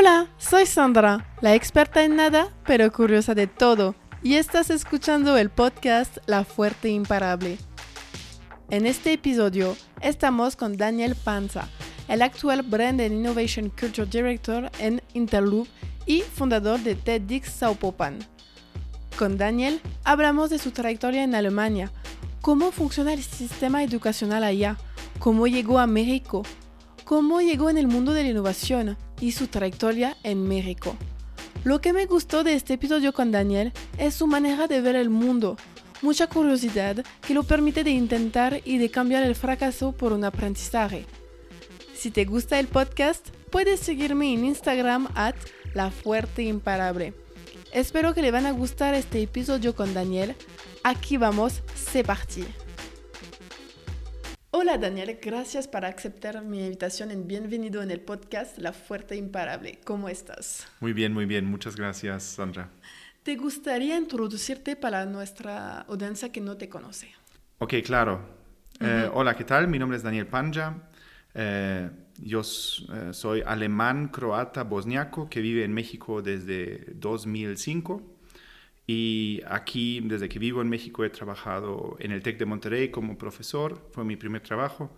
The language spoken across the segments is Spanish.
Hola, soy Sandra, la experta en nada, pero curiosa de todo, y estás escuchando el podcast La Fuerte Imparable. En este episodio estamos con Daniel Panza, el actual Brand and Innovation Culture Director en Interloop y fundador de TEDx Saupopan. Con Daniel hablamos de su trayectoria en Alemania, cómo funciona el sistema educacional allá, cómo llegó a México, cómo llegó en el mundo de la innovación y su trayectoria en México. Lo que me gustó de este episodio con Daniel es su manera de ver el mundo, mucha curiosidad que lo permite de intentar y de cambiar el fracaso por un aprendizaje. Si te gusta el podcast, puedes seguirme en Instagram at La Fuerte Imparable. Espero que le van a gustar este episodio con Daniel. Aquí vamos, c'est parti. Hola Daniel, gracias por aceptar mi invitación en bienvenido en el podcast La Fuerte Imparable. ¿Cómo estás? Muy bien, muy bien. Muchas gracias, Sandra. ¿Te gustaría introducirte para nuestra audiencia que no te conoce? Ok, claro. Eh, hola, ¿qué tal? Mi nombre es Daniel Panja. Eh, yo eh, soy alemán, croata, bosniaco que vive en México desde 2005. Y aquí, desde que vivo en México, he trabajado en el TEC de Monterrey como profesor. Fue mi primer trabajo.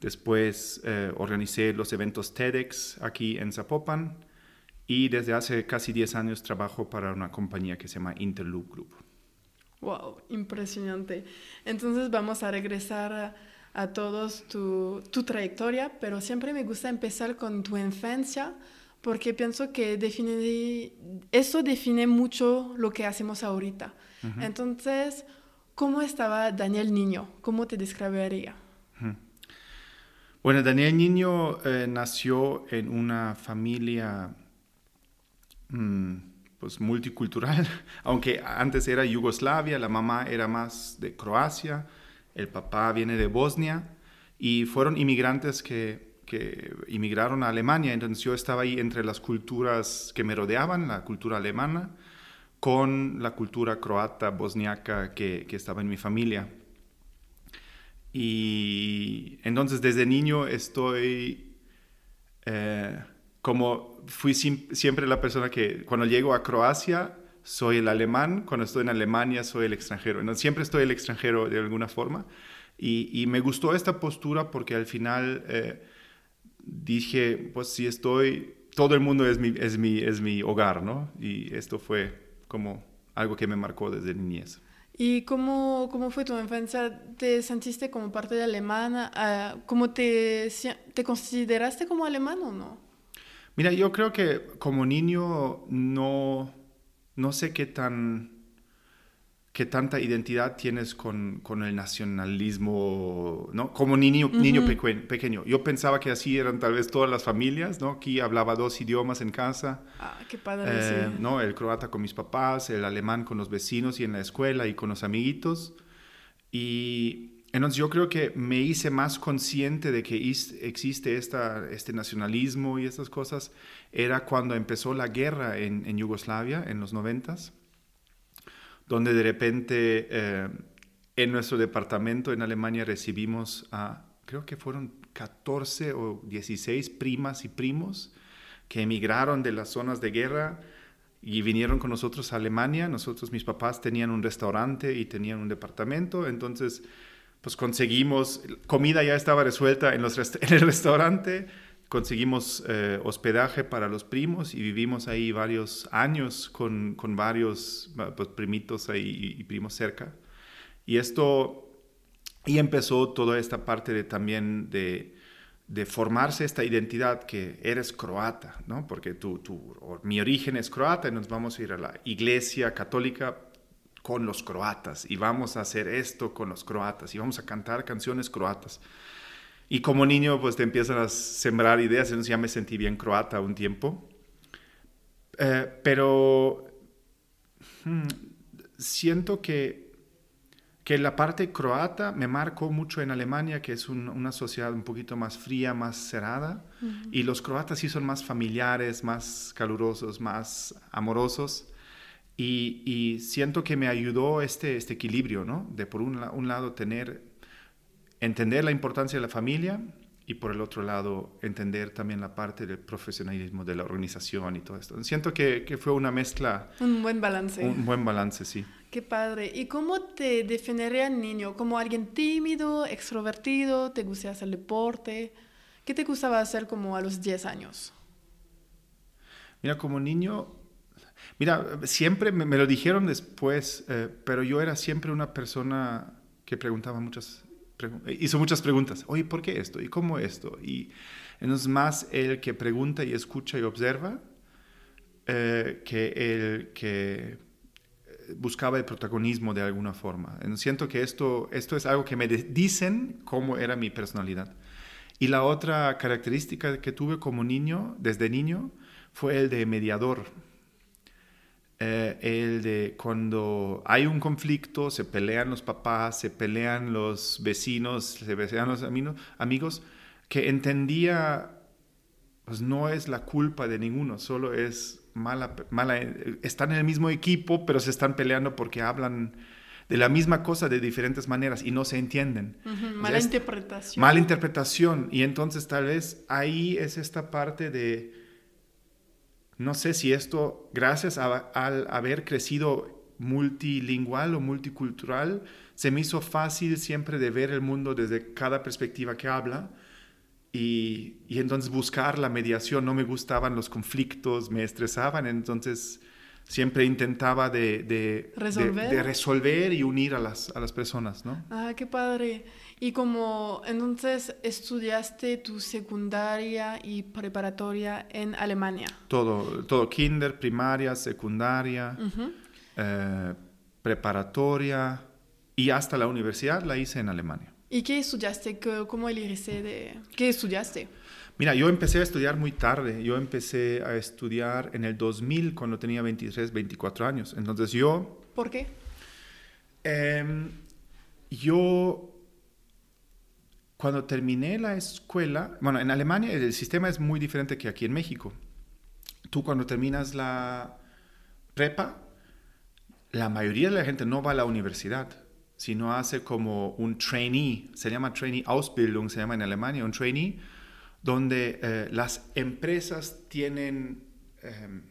Después eh, organicé los eventos TEDx aquí en Zapopan. Y desde hace casi 10 años trabajo para una compañía que se llama Interloop Group. ¡Wow! Impresionante. Entonces vamos a regresar a a todos tu, tu, trayectoria, pero siempre me gusta empezar con tu infancia porque pienso que define, eso define mucho lo que hacemos ahorita. Entonces, ¿cómo estaba Daniel Niño? ¿Cómo te describiría? Bueno, Daniel Niño eh, nació en una familia mm, pues multicultural, aunque antes era Yugoslavia, la mamá era más de Croacia, el papá viene de Bosnia y fueron inmigrantes que, que inmigraron a Alemania, entonces yo estaba ahí entre las culturas que me rodeaban, la cultura alemana, con la cultura croata, bosniaca que, que estaba en mi familia. Y entonces desde niño estoy eh, como fui siempre la persona que cuando llego a Croacia soy el alemán, cuando estoy en Alemania soy el extranjero. No, siempre estoy el extranjero de alguna forma. Y, me gustó esta postura porque al final eh, dije, pues si estoy, todo el mundo es mi, es, mi, es mi hogar, ¿no? Y esto fue como algo que me marcó desde niñez. ¿Y cómo, cómo fue tu infancia? ¿Te sentiste como parte de alemana? Ah, ¿Cómo te, te consideraste como alemán o no? Mira, yo creo que como niño no no sé qué tan qué tanta identidad tienes con, con el nacionalismo, ¿no? Como niño, niño pequeño. Yo pensaba que así eran tal vez todas las familias, ¿no? Aquí hablaba dos idiomas en casa. Ah, qué padre. Eh, ¿no? El croata con mis papás, el alemán con los vecinos y en la escuela y con los amiguitos. Y entonces yo creo que me hice más consciente de que existe esta, este nacionalismo y estas cosas era cuando empezó la guerra en, Yugoslavia en los noventas, donde de repente eh, en nuestro departamento en Alemania recibimos a, creo que fueron 14 o 16 primas y primos que emigraron de las zonas de guerra y vinieron con nosotros a Alemania. Nosotros, mis papás, tenían un restaurante y tenían un departamento, entonces pues conseguimos, comida ya estaba resuelta en, el restaurante, conseguimos eh, hospedaje para los primos y vivimos ahí varios años con, con varios pues, primitos ahí y primos cerca. Y esto, y empezó toda esta parte de también de, de formarse esta identidad que eres croata, ¿no? Porque tu, tu, mi origen es croata y nos vamos a ir a la iglesia católica con los croatas y vamos a hacer esto con los croatas y vamos a cantar canciones croatas. Y como niño, pues te empiezan a sembrar ideas. Entonces ya me sentí bien croata un tiempo. Eh, pero hmm, siento que, que la parte croata me marcó mucho en Alemania, que es una sociedad un poquito más fría, más cerrada. Y los croatas sí son más familiares, más calurosos, más amorosos. Y, siento que me ayudó este, este equilibrio, ¿no? De por un, un lado tener entender la importancia de la familia y por el otro lado entender también la parte del profesionalismo de la organización y todo esto. Siento que, que fue una mezcla. Un buen balance. Un buen balance, sí. Qué padre. ¿Y cómo te definiría el niño? ¿Como alguien tímido, extrovertido? ¿Te gustaba hacer deporte? ¿Qué te gustaba hacer como a los 10 años? Mira, como niño, mira, siempre me, lo dijeron después, eh, pero yo era siempre una persona que preguntaba muchas, hizo muchas preguntas. Oye, ¿por qué esto? ¿Y cómo esto? Y es más el que pregunta y escucha y observa eh, que el que buscaba el protagonismo de alguna forma. Siento que esto, esto es algo que me dicen cómo era mi personalidad. Y la otra característica que tuve como niño, desde niño, fue el de mediador. Eh, el de cuando hay un conflicto, se pelean los papás, se pelean los vecinos, se pelean los amigos, que entendía, pues no es la culpa de ninguno, solo es mala, mala, están en el mismo equipo, pero se están peleando porque hablan de la misma cosa de diferentes maneras y no se entienden. mala interpretación. Mala interpretación. Y entonces tal vez ahí es esta parte de no sé si esto, gracias al haber crecido multilingüal o multicultural, se me hizo fácil siempre de ver el mundo desde cada perspectiva que habla. Y, entonces buscar la mediación, no me gustaban los conflictos, me estresaban, entonces siempre intentaba de, resolver. y unir a las, a las personas, ¿no? Ah, qué padre. Y como entonces estudiaste tu secundaria y preparatoria en Alemania. Todo, todo, kinder, primaria, secundaria, eh, preparatoria y hasta la universidad la hice en Alemania. ¿Y qué estudiaste? ¿Cómo elegiste de... ¿Qué estudiaste? Mira, yo empecé a estudiar muy tarde. Yo empecé a estudiar en el 2000 cuando tenía 23, 24 años. Entonces yo... ¿Por qué? Em, yo cuando terminé la escuela, bueno, en Alemania el sistema es muy diferente que aquí en México. Tú cuando terminas la prepa, la mayoría de la gente no va a la universidad, sino hace como un trainee, se llama trainee Ausbildung, se llama en Alemania, un trainee, donde eh, las empresas tienen em,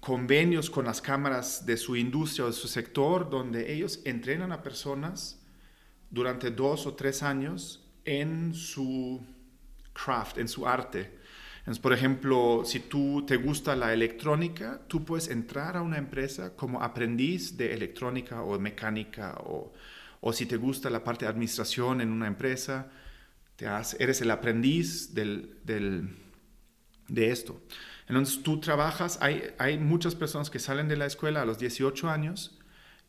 convenios con las cámaras de su industria o de su sector, donde ellos entrenan a personas durante dos o tres años en su craft, en su arte. Entonces, por ejemplo, si tú te gusta la electrónica, tú puedes entrar a una empresa como aprendiz de electrónica o mecánica o, o si te gusta la parte de administración en una empresa, te eres el aprendiz del, del, de esto. Entonces tú trabajas, hay, hay muchas personas que salen de la escuela a los 18 años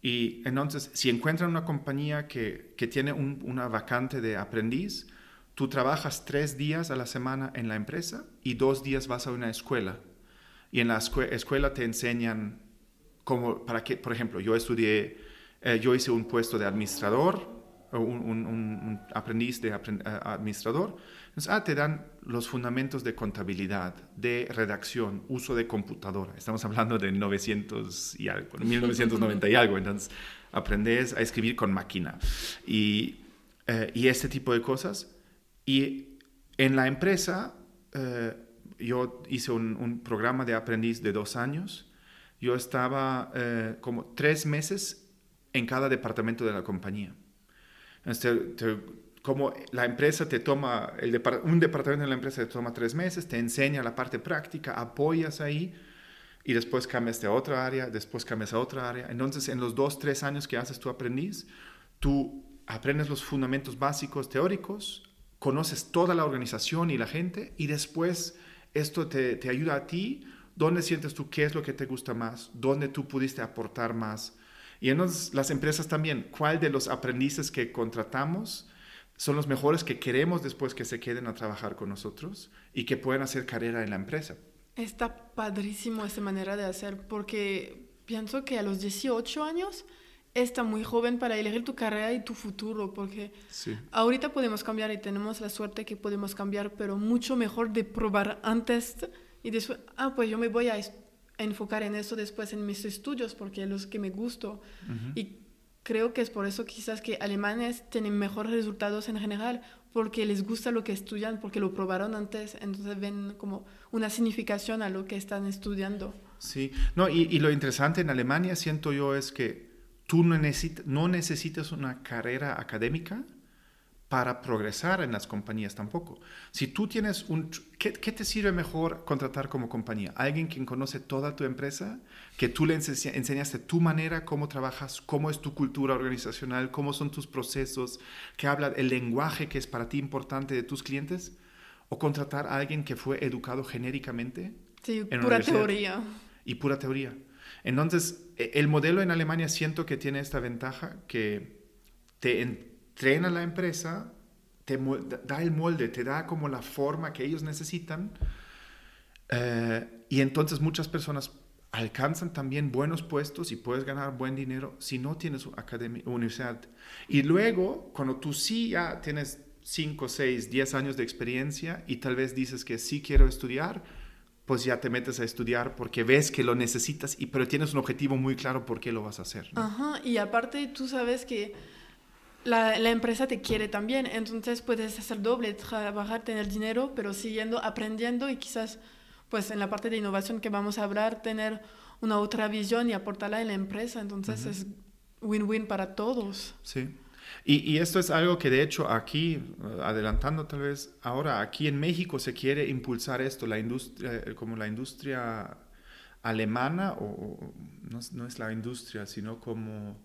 y entonces, si encuentran una compañía que, que tiene una vacante de aprendiz, tú trabajas tres días a la semana en la empresa y dos días vas a una escuela. Y en la escuela te enseñan cómo, para que, por ejemplo, yo estudié, eh, yo hice un puesto de administrador un, aprendiz de eh, administrador. ah, te dan los fundamentos de contabilidad, de redacción, uso de computadora. Estamos hablando de 900 y algo, 1990 y algo. Entonces, aprendes a escribir con máquina y, eh, y este tipo de cosas. Y en la empresa, eh, yo hice un, programa de aprendiz de dos años. Yo estaba como tres meses en cada departamento de la compañía. Este, como la empresa te toma, el un departamento de la empresa te toma tres meses, te enseña la parte práctica, apoyas ahí y después cambias de otra área, después cambias a otra área. Entonces, en los dos, tres años que haces tu aprendiz, tú aprendes los fundamentos básicos teóricos, conoces toda la organización y la gente y después esto te, te ayuda a ti, dónde sientes tú qué es lo que te gusta más, dónde tú pudiste aportar más y en las empresas también, ¿cuál de los aprendices que contratamos son los mejores que queremos después que se queden a trabajar con nosotros y que puedan hacer carrera en la empresa? Está padrísimo esa manera de hacer porque pienso que a los 18 años está muy joven para elegir tu carrera y tu futuro, porque ahorita podemos cambiar y tenemos la suerte que podemos cambiar, pero mucho mejor de probar antes y después, ah, pues yo me voy a enfocar en eso después en mis estudios porque es lo que me gustó. Y creo que es por eso quizás que alemanes tienen mejores resultados en general, porque les gusta lo que estudian, porque lo probaron antes, entonces ven como una significación a lo que están estudiando. Sí, no, y, y lo interesante en Alemania siento yo es que tú no, no necesitas una carrera académica para progresar en las compañías tampoco. Si tú tienes un... ¿qué, te sirve mejor contratar como compañía? ¿Alguien quien conoce toda tu empresa? ¿Que tú le enseñaste tu manera, cómo trabajas, cómo es tu cultura organizacional, cómo son tus procesos, que habla el lenguaje que es para ti importante de tus clientes? ¿O contratar a alguien que fue educado genéricamente? Sí, pura teoría. Y pura teoría. Entonces, e, el modelo en Alemania siento que tiene esta ventaja que te entrena la empresa, te da el molde, te da como la forma que ellos necesitan. Eh, y entonces muchas personas alcanzan también buenos puestos y puedes ganar buen dinero si no tienes academia, universidad. Y luego, cuando tú sí ya tienes 5, 6, 10 años de experiencia y tal vez dices que sí quiero estudiar, pues ya te metes a estudiar porque ves que lo necesitas, y, pero tienes un objetivo muy claro por qué lo vas a hacer. Ajá, y aparte tú sabes que la, la, empresa te quiere también, entonces puedes hacer doble, trabajar, tener dinero, pero siguiendo aprendiendo y quizás pues en la parte de innovación que vamos a hablar, tener una otra visión y aportarla en la empresa, entonces es win-win para todos. Sí. Y, esto es algo que de hecho aquí, adelantando tal vez, ahora aquí en México se quiere impulsar esto, la industria, eh, como la industria alemana, o, no, es la industria, sino como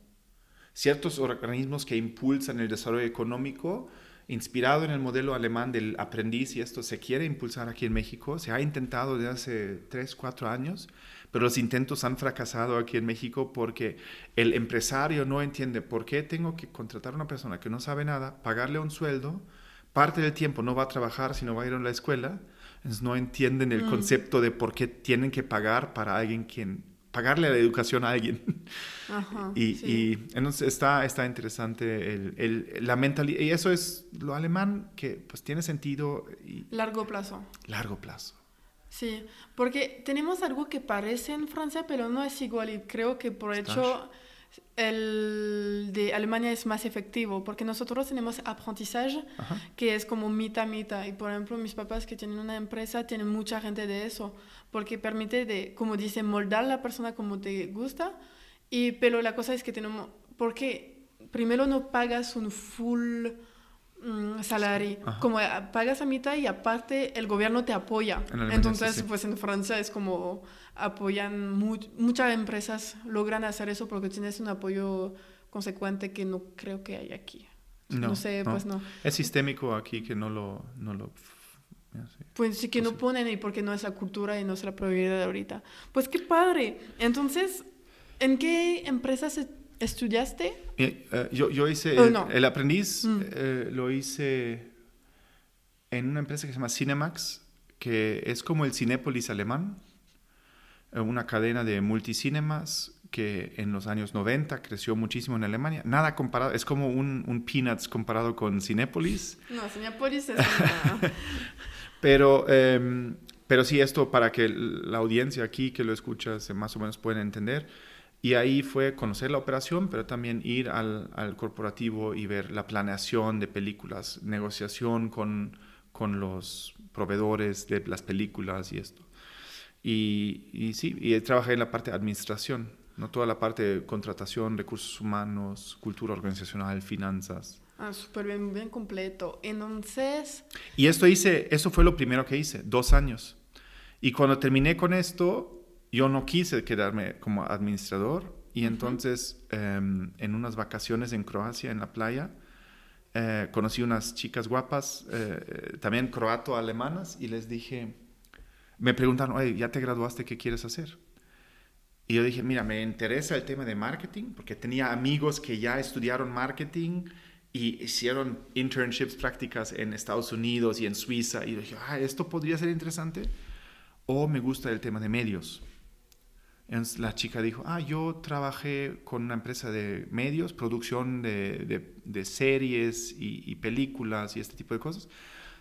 ciertos organismos que impulsan el desarrollo económico, inspirado en el modelo alemán del aprendiz, y esto se quiere impulsar aquí en México, se ha intentado desde hace 3, 4 años, pero los intentos han fracasado aquí en México porque el empresario no entiende por qué tengo que contratar a una persona que no sabe nada, pagarle un sueldo, parte del tiempo no va a trabajar, sino va a ir a la escuela, entonces no entienden el mm. concepto de por qué tienen que pagar para alguien quien pagarle la educación a alguien. y, entonces está, está interesante el, la mentalidad. Y eso es lo alemán que pues tiene sentido. Y, largo plazo. Largo plazo. Sí, porque tenemos algo que parece en Francia, pero no es igual y creo que por hecho el de Alemania es más efectivo, porque nosotros tenemos aprendizaje que es como mitad mitad. Y por ejemplo mis papás que tienen una empresa tienen mucha gente de eso, porque permite de, como dice, moldar la persona como te gusta, y pero la cosa es que tenemos, porque primero no pagas un full Mm, salario, como eh, pagas a mitad y aparte el gobierno te apoya. Entonces, pues en Francia es como apoyan, muchas empresas logran hacer eso porque tienes un apoyo consecuente que no creo que hay aquí. No, sé, pues no. Es sistémico aquí que no lo... No lo pues sí que no ponen y porque no es la cultura y no es la prioridad ahorita. Pues qué padre. Entonces, ¿en qué empresas se ¿Estudiaste? Eh, yo, yo, hice oh, el, aprendiz, mm. eh, lo hice en una empresa que se llama Cinemax, que es como el Cinépolis alemán, eh, una cadena de multicinemas que en los años 90 creció muchísimo en Alemania. Nada comparado, es como un, un Peanuts comparado con Cinépolis. No, Cinépolis es pero, em, pero sí, esto para que la audiencia aquí que lo escucha se más o menos pueda entender y ahí fue conocer la operación, pero también ir al, al corporativo y ver la planeación de películas, negociación con, con los proveedores de las películas y esto. Y, y, sí, y trabajé en la parte de administración, no toda la parte de contratación, recursos humanos, cultura organizacional, finanzas. Ah, súper bien, bien completo. Entonces... Y esto hice, eso fue lo primero que hice, dos años. Y cuando terminé con esto, yo no quise quedarme como administrador y entonces em, en unas vacaciones en Croacia, en la playa, eh, conocí unas chicas guapas, eh, también croato-alemanas, y les dije, me preguntaron, oye, ¿ya te graduaste? ¿Qué quieres hacer? Y yo dije, mira, me interesa el tema de marketing, porque tenía amigos que ya estudiaron marketing y hicieron internships, prácticas en Estados Unidos y en Suiza, y dije, ah, esto podría ser interesante. O me gusta el tema de medios. Entonces la chica dijo, ah, yo trabajé con una empresa de medios, producción de, series y, películas y este tipo de cosas.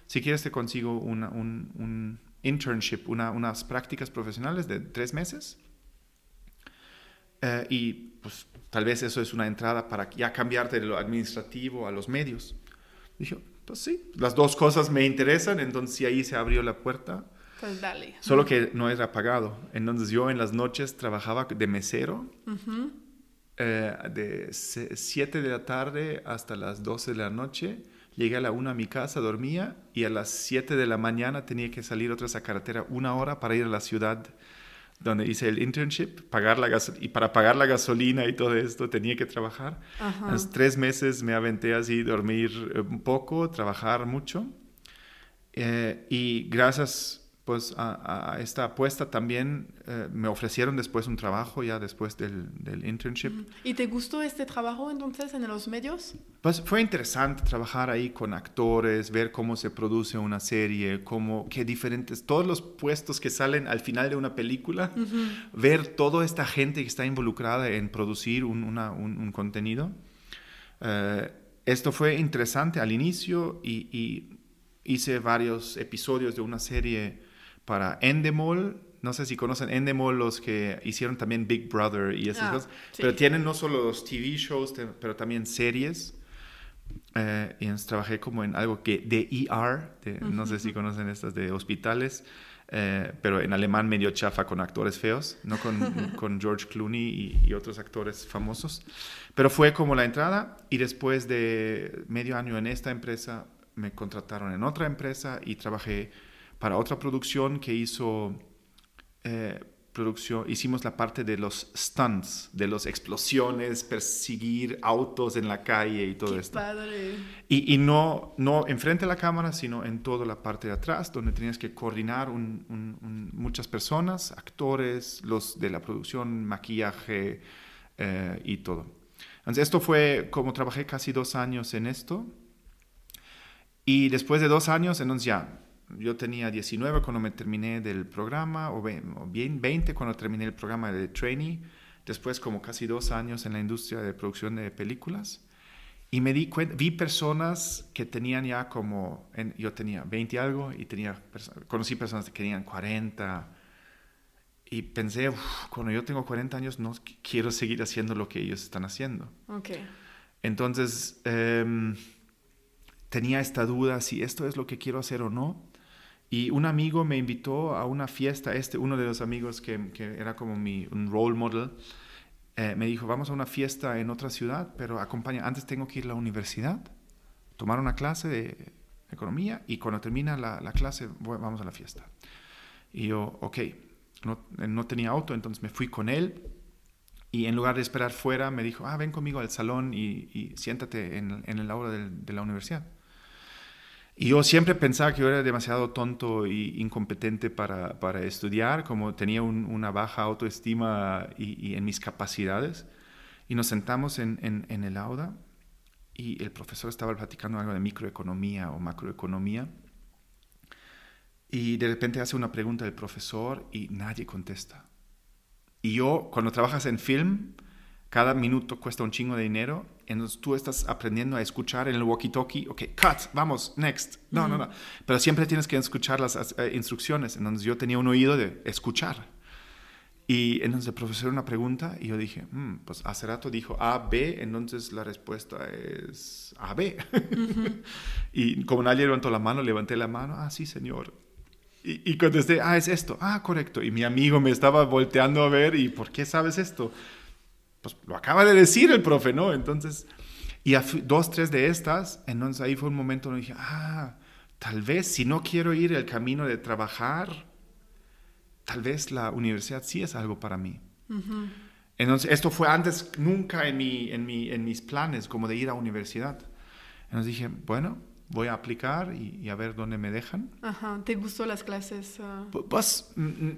Si quieres te consigo un, internship, una, unas prácticas profesionales de tres meses. Eh, y pues tal vez eso es una entrada para ya cambiarte de lo administrativo a los medios. Dije, pues sí, las dos cosas me interesan, entonces ahí se abrió la puerta. Pues dale. Solo que no era pagado. Entonces yo en las noches trabajaba de mesero. Eh, de 7 de la tarde hasta las 12 de la noche. Llegué a la 1 a mi casa, dormía y a las 7 de la mañana tenía que salir otra vez a carretera una hora para ir a la ciudad donde hice el internship, pagar la y para pagar la gasolina y todo esto tenía que trabajar. Los tres meses me aventé así, dormir eh, un poco, trabajar mucho. Eh, y gracias pues a, esta apuesta también eh, me ofrecieron después un trabajo ya después del, del, internship. ¿Y te gustó este trabajo entonces en los medios? Pues fue interesante trabajar ahí con actores, ver cómo se produce una serie, cómo, qué diferentes, todos los puestos que salen al final de una película, ver toda esta gente que está involucrada en producir un, una, un, contenido. Eh, esto fue interesante al inicio y, y hice varios episodios de una serie para Endemol. No sé si conocen Endemol, los que hicieron también Big Brother y esas ah, cosas. Pero tienen no solo los TV shows, pero también series. Eh, y trabajé como en algo que de ER, no sé si conocen estas de hospitales, eh, pero en alemán medio chafa con actores feos, no con, con George Clooney y, y, otros actores famosos. Pero fue como la entrada y después de medio año en esta empresa me contrataron en otra empresa y trabajé para otra producción que hizo, eh, producción, hicimos la parte de los stunts, de las explosiones, perseguir autos en la calle y todo Qué esto. Padre. Y, y, no, no enfrente a la cámara, sino en toda la parte de atrás, donde tenías que coordinar muchas personas, actores, los de la producción, maquillaje eh, y todo. Entonces, esto fue como trabajé casi dos años en esto. Y después de dos años, entonces ya yo tenía 19 cuando me terminé del programa, o bien 20 cuando terminé el programa de trainee, después como casi dos años en la industria de producción de películas. Y me di cuenta, vi personas que tenían ya como, yo tenía 20 y algo, y tenía, conocí personas que tenían 40, y pensé, cuando yo tengo 40 años no quiero seguir haciendo lo que ellos están haciendo. Okay. Entonces, em, tenía esta duda si esto es lo que quiero hacer o no. Y un amigo me invitó a una fiesta, este, uno de los amigos que, que era como mi un role model, eh, me dijo, vamos a una fiesta en otra ciudad, pero acompaña, antes tengo que ir a la universidad, tomar una clase de economía y cuando termina la, la clase vamos a la fiesta. Y yo, ok, no, no, tenía auto, entonces me fui con él y en lugar de esperar fuera me dijo, ah, ven conmigo al salón y, y siéntate en, en el aula de, de la universidad. Y yo siempre pensaba que yo era demasiado tonto e incompetente para, para estudiar, como tenía una baja autoestima y, en mis capacidades. Y nos sentamos en, en, en, el aula y el profesor estaba platicando algo de microeconomía o macroeconomía. Y de repente hace una pregunta el profesor y nadie contesta. Y yo, cuando trabajas en film, cada minuto cuesta un chingo de dinero entonces tú estás aprendiendo a escuchar en el walkie-talkie, ok, cut, vamos, next. No, no, no. Pero siempre tienes que escuchar las eh, instrucciones. Entonces yo tenía un oído de escuchar. Y entonces el profesor una pregunta y yo dije, mm, pues hace rato dijo A, B, entonces la respuesta es A, B. y como nadie levantó la mano, levanté la mano, ah, sí, señor. Y, y contesté, ah, es esto, ah, correcto. Y mi amigo me estaba volteando a ver y, ¿por qué sabes esto? Pues lo acaba de decir el profe, ¿no? Entonces, y a dos, tres de estas, entonces ahí fue un momento donde dije, ah, tal vez si no quiero ir el camino de trabajar, tal vez la universidad sí es algo para mí. Entonces, esto fue antes, nunca en, mi, en, mi, en mis planes, como de ir a universidad. Entonces dije, bueno, voy a aplicar y, a ver dónde me dejan. Ajá, ¿te gustó las clases? Ah. Pues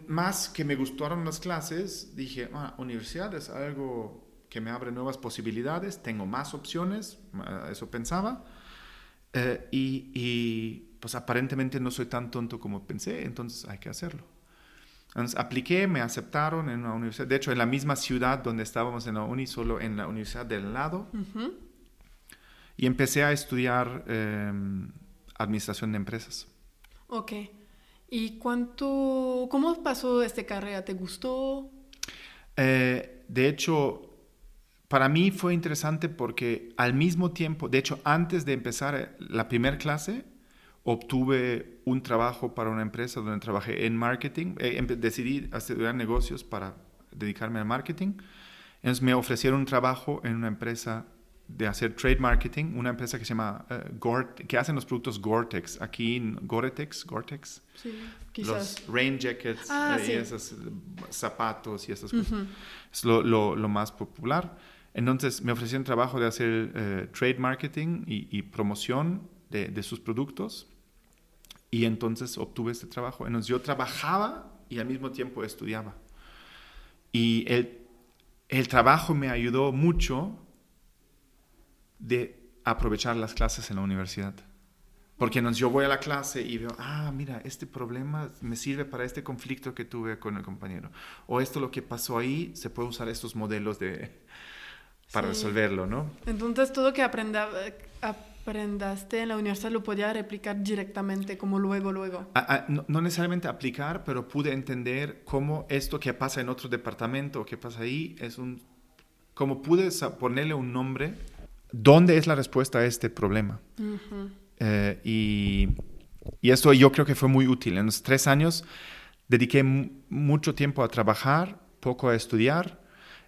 más que me gustaron las clases, dije, ah, universidad es algo que me abre nuevas posibilidades, tengo más opciones, eso pensaba, eh, y, y, pues aparentemente no soy tan tonto como pensé, entonces hay que hacerlo. Entonces apliqué, me aceptaron en una universidad, de hecho en la misma ciudad donde estábamos en la uni, solo en la universidad del lado. Y empecé a estudiar em, administración de empresas. Ok. ¿Y cuánto, cómo pasó esta carrera? ¿Te gustó? Eh, de hecho, para mí fue interesante porque al mismo tiempo, de hecho, antes de empezar la primera clase, obtuve un trabajo para una empresa donde trabajé en marketing. Eh, decidí estudiar negocios para dedicarme al marketing. Entonces me ofrecieron un trabajo en una empresa de hacer trade marketing, una empresa que se llama uh, Gore, que hacen los productos Gore-Tex, aquí en Gore-Tex, Gore-Tex. Sí, quizás. Los rain jackets ah, eh, sí. y esos zapatos y esas cosas. Es lo, lo, lo, más popular. Entonces me ofrecieron trabajo de hacer uh, trade marketing y, y promoción de, de, sus productos. Y entonces obtuve este trabajo. Entonces yo trabajaba y al mismo tiempo estudiaba. Y el, el trabajo me ayudó mucho de aprovechar las clases en la universidad. Porque entonces yo voy a la clase y veo, ah, mira, este problema me sirve para este conflicto que tuve con el compañero. O esto lo que pasó ahí, se puede usar estos modelos de, para sí. resolverlo, ¿no? Entonces todo que aprenda, aprendaste en la universidad lo podía replicar directamente, como luego, luego. A, a, no, no, necesariamente aplicar, pero pude entender cómo esto que pasa en otro departamento o que pasa ahí es un... Como pude ponerle un nombre ¿Dónde es la respuesta a este problema? Uh -huh. eh, y, y, esto yo creo que fue muy útil. En los tres años dediqué mucho tiempo a trabajar, poco a estudiar,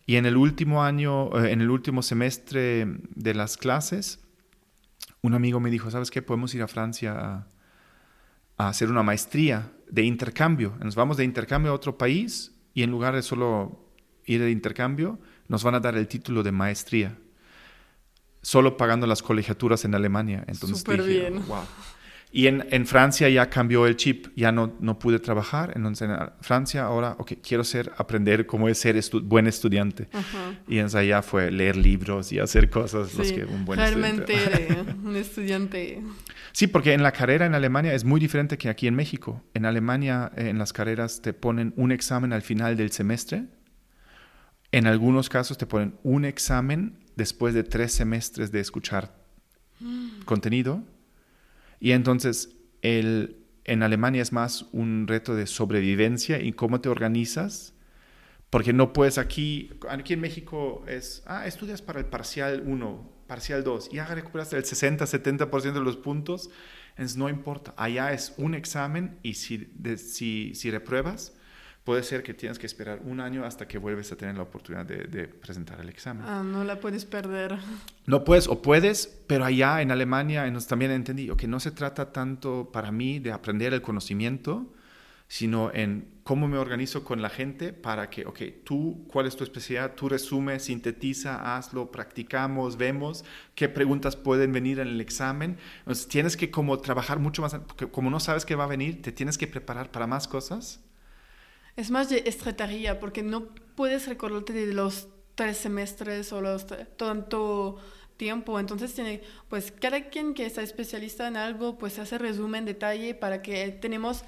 y en el último año, eh, en el último semestre de las clases, un amigo me dijo, ¿sabes qué? Podemos ir a Francia a, a hacer una maestría de intercambio. Nos vamos de intercambio a otro país y en lugar de solo ir de intercambio, nos van a dar el título de maestría solo pagando las colegiaturas en Alemania. Entonces Súper dije, bien. wow. Y en, en, Francia ya cambió el chip, ya no, no pude trabajar. Entonces en Francia ahora, ok, quiero ser, aprender cómo es ser estu buen estudiante. Y entonces allá fue leer libros y hacer cosas sí, los que un buen realmente estudiante. un estudiante. Sí, porque en la carrera en Alemania es muy diferente que aquí en México. En Alemania, en las carreras te ponen un examen al final del semestre. En algunos casos te ponen un examen después de tres semestres de escuchar mm. contenido. Y entonces el, en Alemania es más un reto de sobrevivencia y cómo te organizas. Porque no puedes aquí, aquí en México es, ah, estudias para el parcial 1, parcial 2, y ya recuperaste el 60, 70% de los puntos, entonces no importa. Allá es un examen y si, de, si, si repruebas, puede ser que tienes que esperar un año hasta que vuelves a tener la oportunidad de, de, presentar el examen. Ah, no la puedes perder. No puedes o puedes, pero allá en Alemania entonces, también entendí que no se trata tanto para mí de aprender el conocimiento, sino en cómo me organizo con la gente para que, ok, tú, ¿cuál es tu especialidad? Tú resume, sintetiza, hazlo, practicamos, vemos qué preguntas pueden venir en el examen. Entonces tienes que como trabajar mucho más, porque como no sabes qué va a venir, te tienes que preparar para más cosas. Es más de estrategia, porque no puedes recordarte de los tres semestres o los tanto tiempo. Entonces, tiene, pues cada quien que está especialista en algo, pues hace resumen, detalle, para que tenemos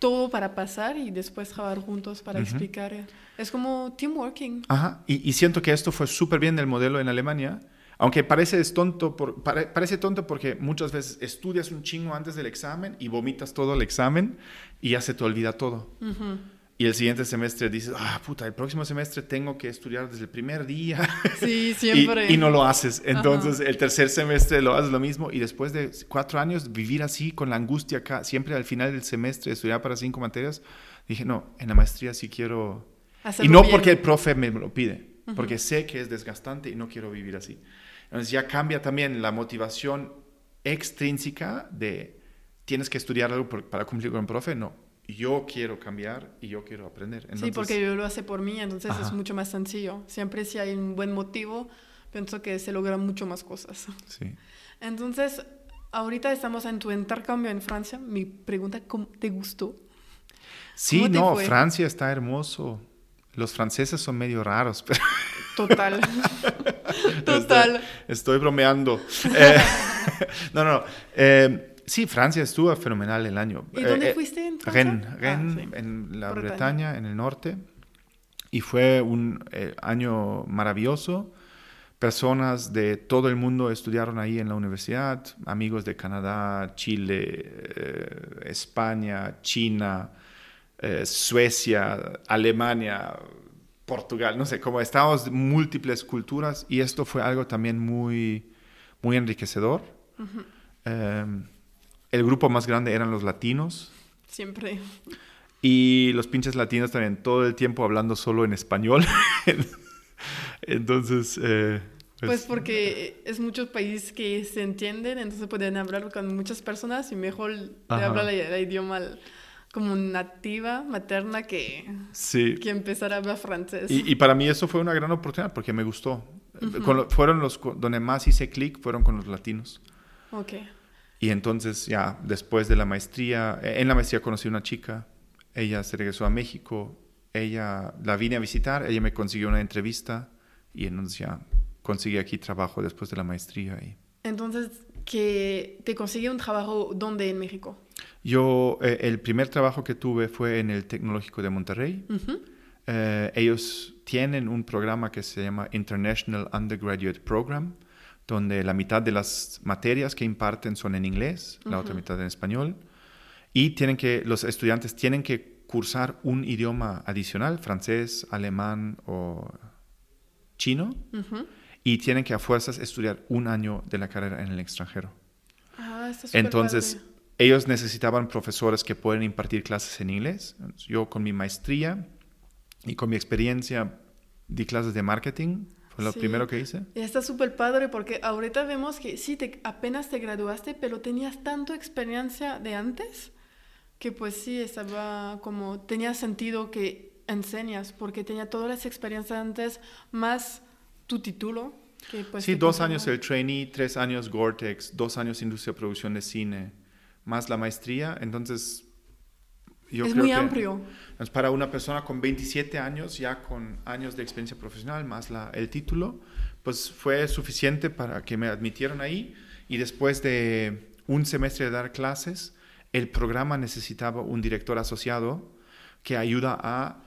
todo para pasar y después trabajar juntos para uh -huh. explicar. Es como teamworking. Ajá, y, y siento que esto fue súper bien del modelo en Alemania. Aunque parece tonto, por, pare, parece tonto porque muchas veces estudias un chingo antes del examen y vomitas todo el examen y ya se te olvida todo. Uh -huh. Y el siguiente semestre dices, ah, puta, el próximo semestre tengo que estudiar desde el primer día. Sí, siempre. y, y, no lo haces. Entonces, Ajá. el tercer semestre lo haces lo mismo. Y después de cuatro años, vivir así, con la angustia acá, siempre al final del semestre, estudiar para cinco materias, dije, no, en la maestría sí quiero. Hacerlo y no bien. porque el profe me lo pide, -huh. porque sé que es desgastante y no quiero vivir así. Entonces, ya cambia también la motivación extrínseca de tienes que estudiar algo para cumplir con el profe. No, yo quiero cambiar y yo quiero aprender. Entonces, sí, porque yo lo hace por mí, entonces ajá. es mucho más sencillo. Siempre si hay un buen motivo, pienso que se logran mucho más cosas. Sí. Entonces, ahorita estamos en tu intercambio en Francia. Mi pregunta, ¿cómo te gustó? Sí, no, fue? Francia está hermoso. Los franceses son medio raros, pero... Total. Total. Estoy, estoy bromeando. eh, no, no, no. Eh, Sí, Francia estuvo fenomenal el año. ¿Y dónde eh, fuiste en Francia? Rennes, Rennes ah, sí. en la Bretaña. Bretaña, en el norte. Y fue un eh, año maravilloso. Personas de todo el mundo estudiaron ahí en la universidad. Amigos de Canadá, Chile, eh, España, China, Suecia, Alemania, Portugal, no sé, como estábamos múltiples culturas y esto fue algo también muy, muy enriquecedor. El grupo más grande eran los latinos. Siempre. Y los pinches latinos también todo el tiempo hablando solo en español. entonces... Eh, pues, pues, porque es muchos países que se entienden, entonces pueden hablar con muchas personas y mejor hablar el, idioma como nativa, materna, que, que empezar a hablar francés. Y, para mí eso fue una gran oportunidad porque me gustó. fueron los donde más hice clic, fueron con los latinos. Ok. Y entonces ya después de la maestría, en la maestría conocí a una chica, ella se regresó a México, ella la vine a visitar, ella me consiguió una entrevista y entonces ya conseguí aquí trabajo después de la maestría. Y... Entonces, que te conseguí un trabajo dónde en México? Yo, eh, el primer trabajo que tuve fue en el Tecnológico de Monterrey. Eh, ellos tienen un programa que se llama International Undergraduate Program, donde la mitad de las materias que imparten son en inglés, la otra mitad en español, y tienen que, los estudiantes tienen que cursar un idioma adicional, francés, alemán o chino y tienen que a fuerzas estudiar un año de la carrera en el extranjero. Ah, Entonces, ellos necesitaban profesores que pueden impartir clases en inglés. Yo con mi maestría y con mi experiencia di clases de marketing. Fue lo primero que hice. Y está súper padre porque ahorita vemos que sí, te, apenas te graduaste, pero tenías tanto experiencia de antes que pues sí, estaba como, tenía sentido que enseñas porque tenía todas las experiencias antes más tu título. Pues, sí, dos años el trainee, tres años Gore-Tex, dos años industria de producción de cine, más la maestría. Entonces, yo es muy amplio. Para una persona con 27 años, ya con años de experiencia profesional, más la, el título, pues fue suficiente para que me admitieran ahí. Y después de un semestre de dar clases, el programa necesitaba un director asociado que ayuda a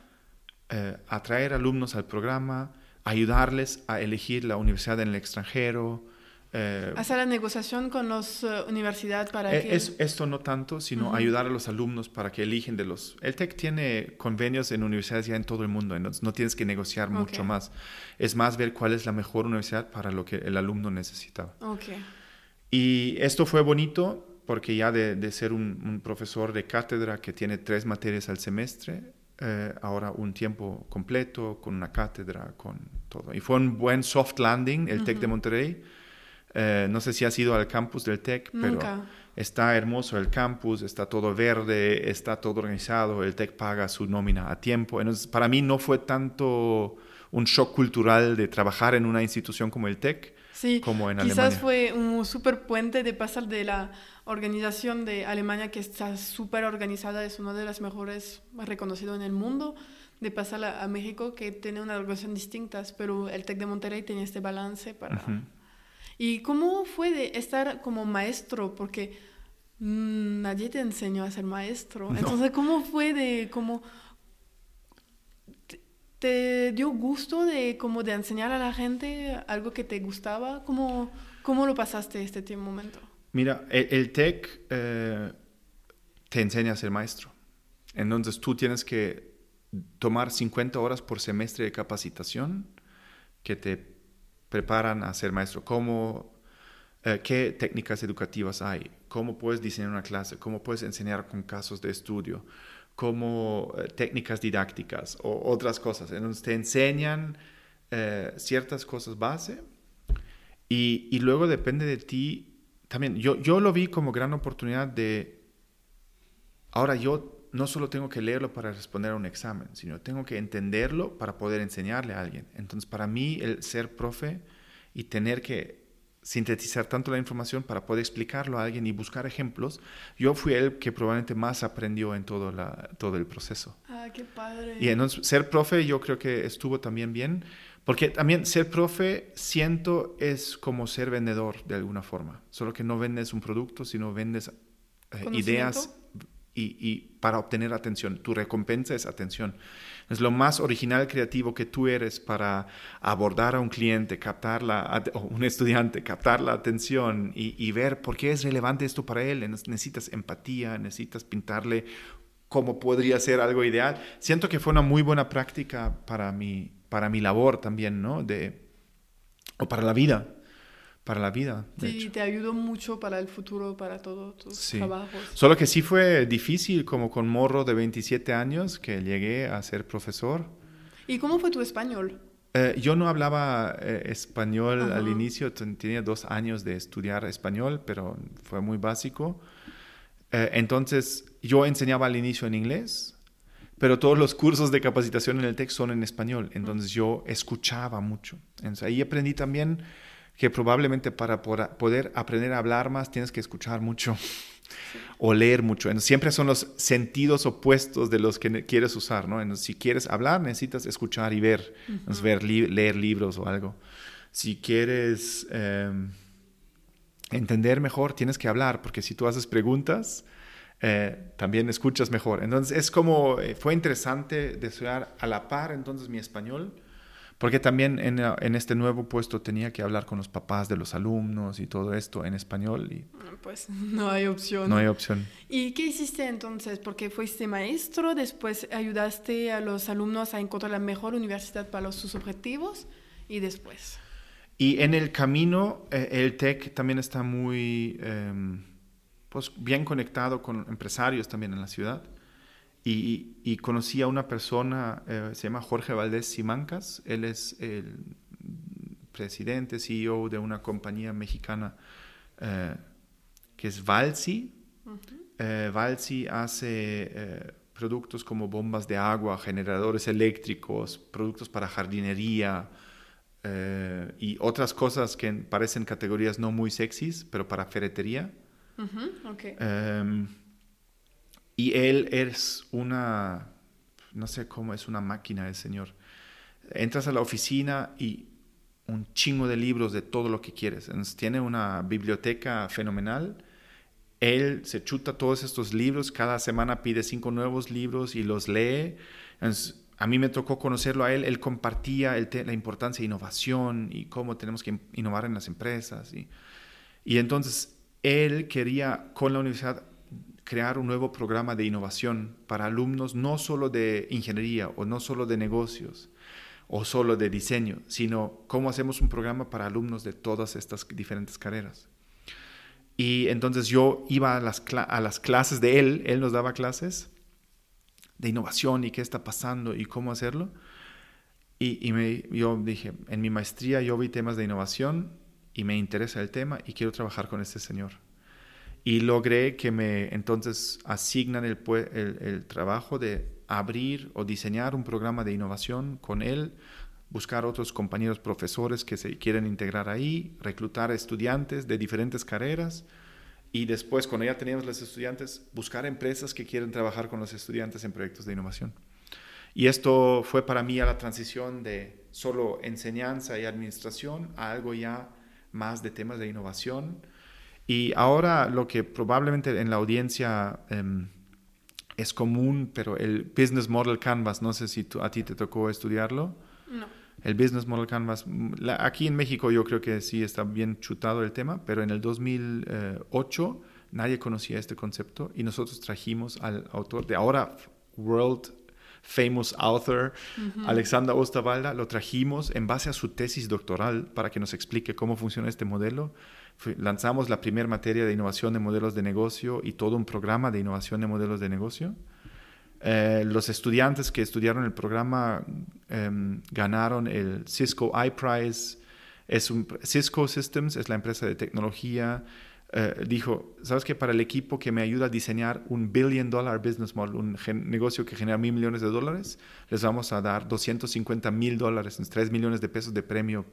eh, atraer alumnos al programa, ayudarles a elegir la universidad en el extranjero. Eh, Hacer la negociación con las uh, universidades para eh, que... Es, esto no tanto, sino ayudar a los alumnos para que eligen de los... El TEC tiene convenios en universidades ya en todo el mundo, no, no tienes que negociar mucho más. Es más ver cuál es la mejor universidad para lo que el alumno necesitaba. Okay. Y esto fue bonito porque ya de, de ser un, un, profesor de cátedra que tiene tres materias al semestre, eh, ahora un tiempo completo con una cátedra, con todo. Y fue un buen soft landing el TEC de Monterrey. Eh, no sé si has ido al campus del TEC, pero está hermoso el campus, está todo verde, está todo organizado, el TEC paga su nómina a tiempo. Entonces, para mí no fue tanto un shock cultural de trabajar en una institución como el TEC, Sí, como en quizás fue un súper puente de pasar de la organización de Alemania, que está súper organizada, es una de las mejores reconocidas en el mundo, de pasar a, México, que tiene una organización distinta, pero el TEC de Monterrey tiene este balance para... ¿Y cómo fue de estar como maestro? Porque mm, nadie te enseñó a ser maestro. Entonces, ¿cómo fue de cómo ¿Te dio gusto de como de enseñar a la gente algo que te gustaba? ¿Cómo, cómo lo pasaste este momento? Mira, el, TEC eh, te enseña a ser maestro. Entonces tú tienes que tomar 50 horas por semestre de capacitación que te preparan a ser maestro. ¿Cómo, eh, ¿Qué técnicas educativas hay? ¿Cómo puedes diseñar una clase? ¿Cómo puedes enseñar con casos de estudio? como eh, técnicas didácticas o otras cosas. Entonces te enseñan eh, ciertas cosas base y, y, luego depende de ti también. Yo, yo lo vi como gran oportunidad de, ahora yo no solo tengo que leerlo para responder a un examen, sino tengo que entenderlo para poder enseñarle a alguien. Entonces para mí el ser profe y tener que sintetizar tanto la información para poder explicarlo a alguien y buscar ejemplos, yo fui el que probablemente más aprendió en todo, la, todo el proceso. Ah, qué padre. Y entonces ser profe yo creo que estuvo también bien, porque también ser profe siento es como ser vendedor de alguna forma, solo que no vendes un producto, sino vendes eh, ideas y, para obtener atención. Tu recompensa es atención. Es lo más original, creativo que tú eres para abordar a un cliente, captar la, o un estudiante, captar la atención y, ver por qué es relevante esto para él. Necesitas empatía, necesitas pintarle cómo podría ser algo ideal. Siento que fue una muy buena práctica para mi, para mi labor también, ¿no? De, o para la vida, para la vida. sí, te ayudó mucho para el futuro, para todos tus trabajos. Solo que sí fue difícil, como con morro de 27 años, que llegué a ser profesor. ¿Y cómo fue tu español? Eh, yo no hablaba eh, español al inicio, tenía dos años de estudiar español, pero fue muy básico. Eh, entonces, yo enseñaba al inicio en inglés, pero todos los cursos de capacitación en el TEC son en español, entonces yo escuchaba mucho. Entonces, ahí aprendí también que probablemente para poder aprender a hablar más tienes que escuchar mucho o leer mucho. Entonces, siempre son los sentidos opuestos de los que quieres usar, ¿no? Entonces, si quieres hablar, necesitas escuchar y ver, ver leer libros o algo. Si quieres... Em, entender mejor, tienes que hablar, porque si tú haces preguntas, eh, también escuchas mejor. Entonces, es como, eh, fue interesante de estudiar a la par entonces mi español, porque también en, en, este nuevo puesto tenía que hablar con los papás de los alumnos y todo esto en español. Y pues no hay opción. No hay opción. ¿Y qué hiciste entonces? Porque fuiste maestro, después ayudaste a los alumnos a encontrar la mejor universidad para sus objetivos y después. Y en el camino, eh, el TEC también está muy em, pues, bien conectado con empresarios también en la ciudad. Y, conocí a una persona, eh, se llama Jorge Valdés Simancas. Él es el presidente, CEO de una compañía mexicana eh, que es Valsi. Valsi hace productos como bombas de agua, generadores eléctricos, productos para jardinería, eh, y otras cosas que parecen categorías no muy sexys, pero para ferretería. Em, y él es una, no sé cómo es una máquina el señor. Entras a la oficina y un chingo de libros de todo lo que quieres. tiene una biblioteca fenomenal. Él se chuta todos estos libros, cada semana pide cinco nuevos libros y los lee. Entonces, a mí me tocó conocerlo a él, él compartía la importancia de innovación y cómo tenemos que innovar en las empresas. Y, y entonces él quería con la universidad crear un nuevo programa de innovación para alumnos no solo de ingeniería o no solo de negocios o solo de diseño, sino cómo hacemos un programa para alumnos de todas estas diferentes carreras. Y entonces yo iba a las, a las clases de él, él nos daba clases de innovación y qué está pasando y cómo hacerlo. Y, me, yo dije, en mi maestría yo vi temas de innovación y me interesa el tema y quiero trabajar con este señor. Y logré que me entonces asignan el, el, trabajo de abrir o diseñar un programa de innovación con él, buscar otros compañeros profesores que se quieren integrar ahí, reclutar estudiantes de diferentes carreras y después, cuando ya teníamos los estudiantes, buscar empresas que quieren trabajar con los estudiantes en proyectos de innovación. Y esto fue para mí a la transición de solo enseñanza y administración a algo ya más de temas de innovación. Y ahora lo que probablemente en la audiencia em, es común, pero el Business Model Canvas, no sé si a ti te tocó estudiarlo. No el Business Model Canvas. aquí en México yo creo que sí está bien chutado el tema, pero en el 2008 nadie conocía este concepto y nosotros trajimos al autor de ahora World Famous Author, Alexander Ostavalda, lo trajimos en base a su tesis doctoral para que nos explique cómo funciona este modelo. Lanzamos la primera materia de innovación de modelos de negocio y todo un programa de innovación de modelos de negocio. Eh, los estudiantes que estudiaron el programa em, ganaron el Cisco iPrize. Es un, Cisco Systems es la empresa de tecnología. Eh, dijo, ¿sabes qué? Para el equipo que me ayuda a diseñar un billion dollar business model, un negocio que genera mil millones de dólares, les vamos a dar 250 mil dólares, 3 millones de pesos de premio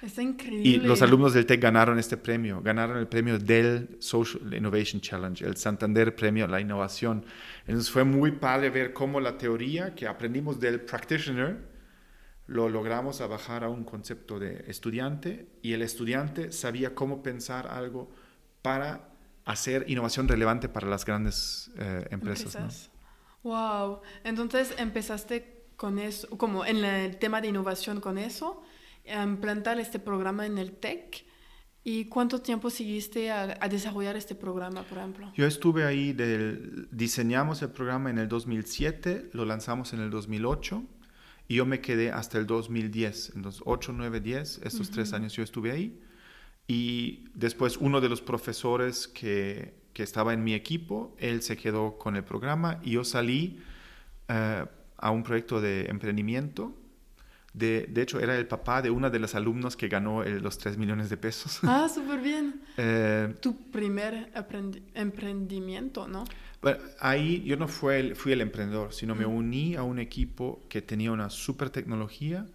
Está increíble. Y los alumnos del TEC ganaron este premio, ganaron el premio del Social Innovation Challenge, el Santander Premio a la Innovación. Entonces fue muy padre ver cómo la teoría que aprendimos del practitioner lo logramos a bajar a un concepto de estudiante y el estudiante sabía cómo pensar algo para hacer innovación relevante para las grandes eh, empresas. Wow, entonces empezaste con eso, como en el tema de innovación con eso implantar este programa en el TEC ¿Y cuánto tiempo seguiste a, a desarrollar este programa, por ejemplo? Yo estuve ahí, del, diseñamos el programa en el 2007, lo lanzamos en el 2008 y yo me quedé hasta el 2010, en los 8, 9, 10, estos tres años yo estuve ahí. Y después uno de los profesores que, que, estaba en mi equipo, él se quedó con el programa y yo salí uh, a un proyecto de emprendimiento. De, de, hecho, era el papá de una de las alumnos que ganó el, los 3 millones de pesos. Ah, súper bien. eh, tu primer emprendimiento, ¿no? Bueno, ahí yo no fui el, fui el emprendedor, sino me uní a un equipo que tenía una super tecnología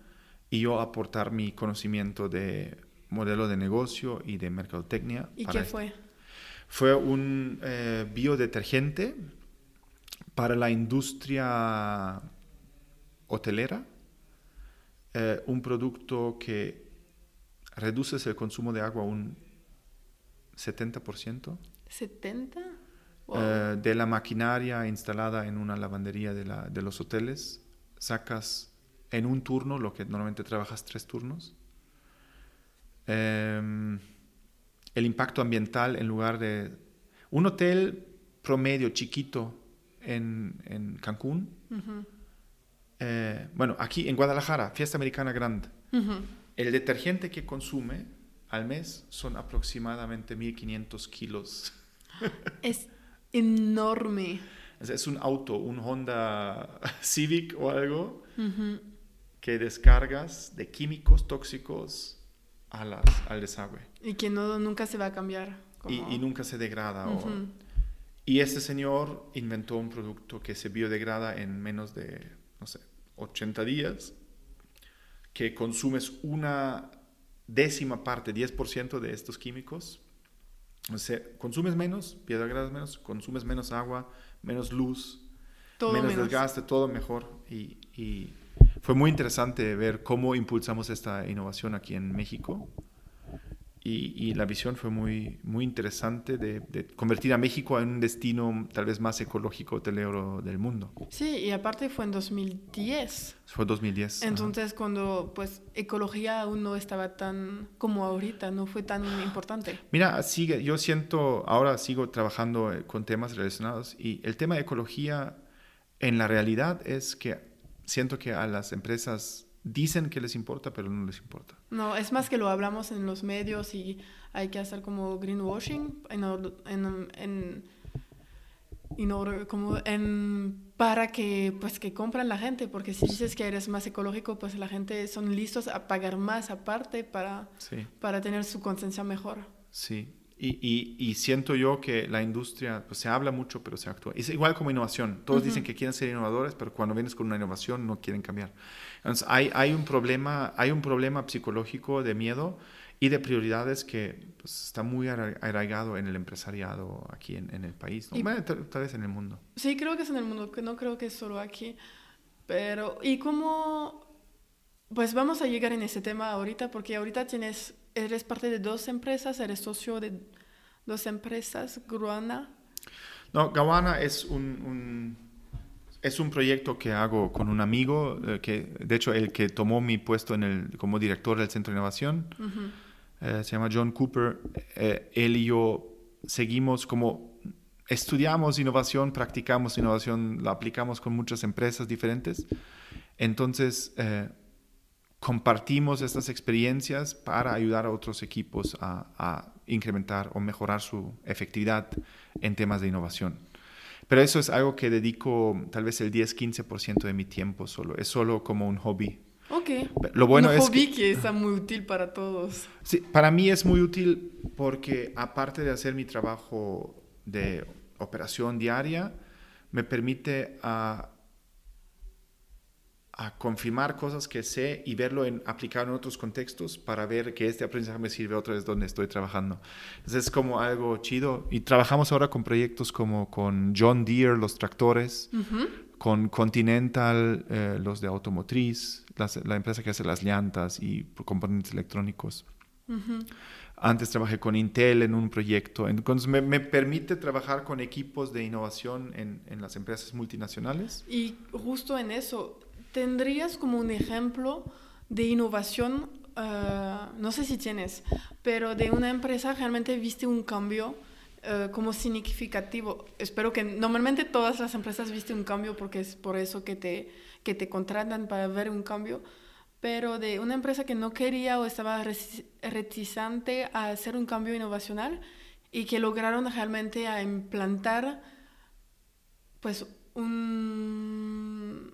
y yo aportar mi conocimiento de modelo de negocio y de mercadotecnia. ¿Y qué fue? Fue un eh, biodetergente para la industria hotelera, eh, un producto que reduce el consumo de agua un 70%. ¿70%? Wow. Uh, de la maquinaria instalada en una lavandería de, la, de, los hoteles, sacas en un turno lo que normalmente trabajas tres turnos. Um, el impacto ambiental en lugar de un hotel promedio chiquito en, en Cancún. Uh -huh. Eh, bueno, aquí en Guadalajara, fiesta americana grande. Uh -huh. El detergente que consume al mes son aproximadamente 1500 kilos. Es enorme. Es un auto, un Honda Civic o algo, uh -huh. que descargas de químicos tóxicos a las, al desagüe. Y que no, nunca se va a cambiar. Como... Y, y, nunca se degrada. Uh -huh. o... Y este señor inventó un producto que se biodegrada en menos de, no sé, 80 días, que consumes una décima parte, 10% de estos químicos o sea, consumes menos, biodegradas menos, consumes menos agua, menos luz, todo menos, menos, desgaste, todo mejor. Y, y, fue muy interesante ver cómo impulsamos esta innovación aquí en México. Y, y la visión fue muy, muy interesante de, de, convertir a México en un destino tal vez más ecológico hotelero del mundo. Sí, y aparte fue en 2010. Fue 2010. Entonces, ajá. cuando pues ecología aún no estaba tan como ahorita, no fue tan importante. Mira, sigue, yo siento, ahora sigo trabajando eh, con temas relacionados y el tema de ecología en la realidad es que siento que a las empresas dicen que les importa, pero no les importa. No, es más que lo hablamos en los medios y hay que hacer como greenwashing en, en, en, en como en, para que pues que compran la gente, porque si dices que eres más ecológico, pues la gente son listos a pagar más aparte para, sí. para tener su conciencia mejor. Sí, y, y, y, siento yo que la industria, pues se habla mucho, pero se actúa. Es igual como innovación. Todos uh -huh. dicen que quieren ser innovadores, pero cuando vienes con una innovación no quieren cambiar. Entonces, hay, hay, un, problema, hay un problema psicológico de miedo y de prioridades que pues, está muy arraigado en el empresariado aquí en, en el país. ¿no? Y, bueno, tal, tal, vez en el mundo. Sí, creo que es en el mundo, no creo que es solo aquí. Pero, ¿y cómo? Pues vamos a llegar en ese tema ahorita, porque ahorita tienes eres parte de dos empresas, eres socio de dos empresas, Gruana. No, Gawana es un, un, es un proyecto que hago con un amigo, eh, que de hecho el que tomó mi puesto en el, como director del Centro de Innovación, uh -huh. eh, se llama John Cooper. Eh, él y yo seguimos como estudiamos innovación, practicamos innovación, la aplicamos con muchas empresas diferentes. Entonces, eh, compartimos estas experiencias para ayudar a otros equipos a, a, incrementar o mejorar su efectividad en temas de innovación. Pero eso es algo que dedico tal vez el 10-15% de mi tiempo solo. Es solo como un hobby. Ok. Lo bueno un es hobby que, que está muy útil para todos. Sí, para mí es muy útil porque aparte de hacer mi trabajo de operación diaria, me permite a a confirmar cosas que sé y verlo en, aplicado en otros contextos para ver que este aprendizaje me sirve otra vez donde estoy trabajando. Entonces es como algo chido. Y trabajamos ahora con proyectos como con John Deere, los tractores, uh -huh. con Continental, eh, los de automotriz, las, la empresa que hace las llantas y componentes electrónicos. Uh -huh. Antes trabajé con Intel en un proyecto. Entonces me, me permite trabajar con equipos de innovación en, en las empresas multinacionales. Y justo en eso, ¿Tendrías como un ejemplo de innovación ah, no sé si tienes, pero de una empresa realmente viste un cambio eh, como significativo. Espero que normalmente todas las empresas viste un cambio porque es por eso que te, que te contratan para ver un cambio, pero de una empresa que no quería o estaba reticente a hacer un cambio innovacional y que lograron realmente a implantar pues un,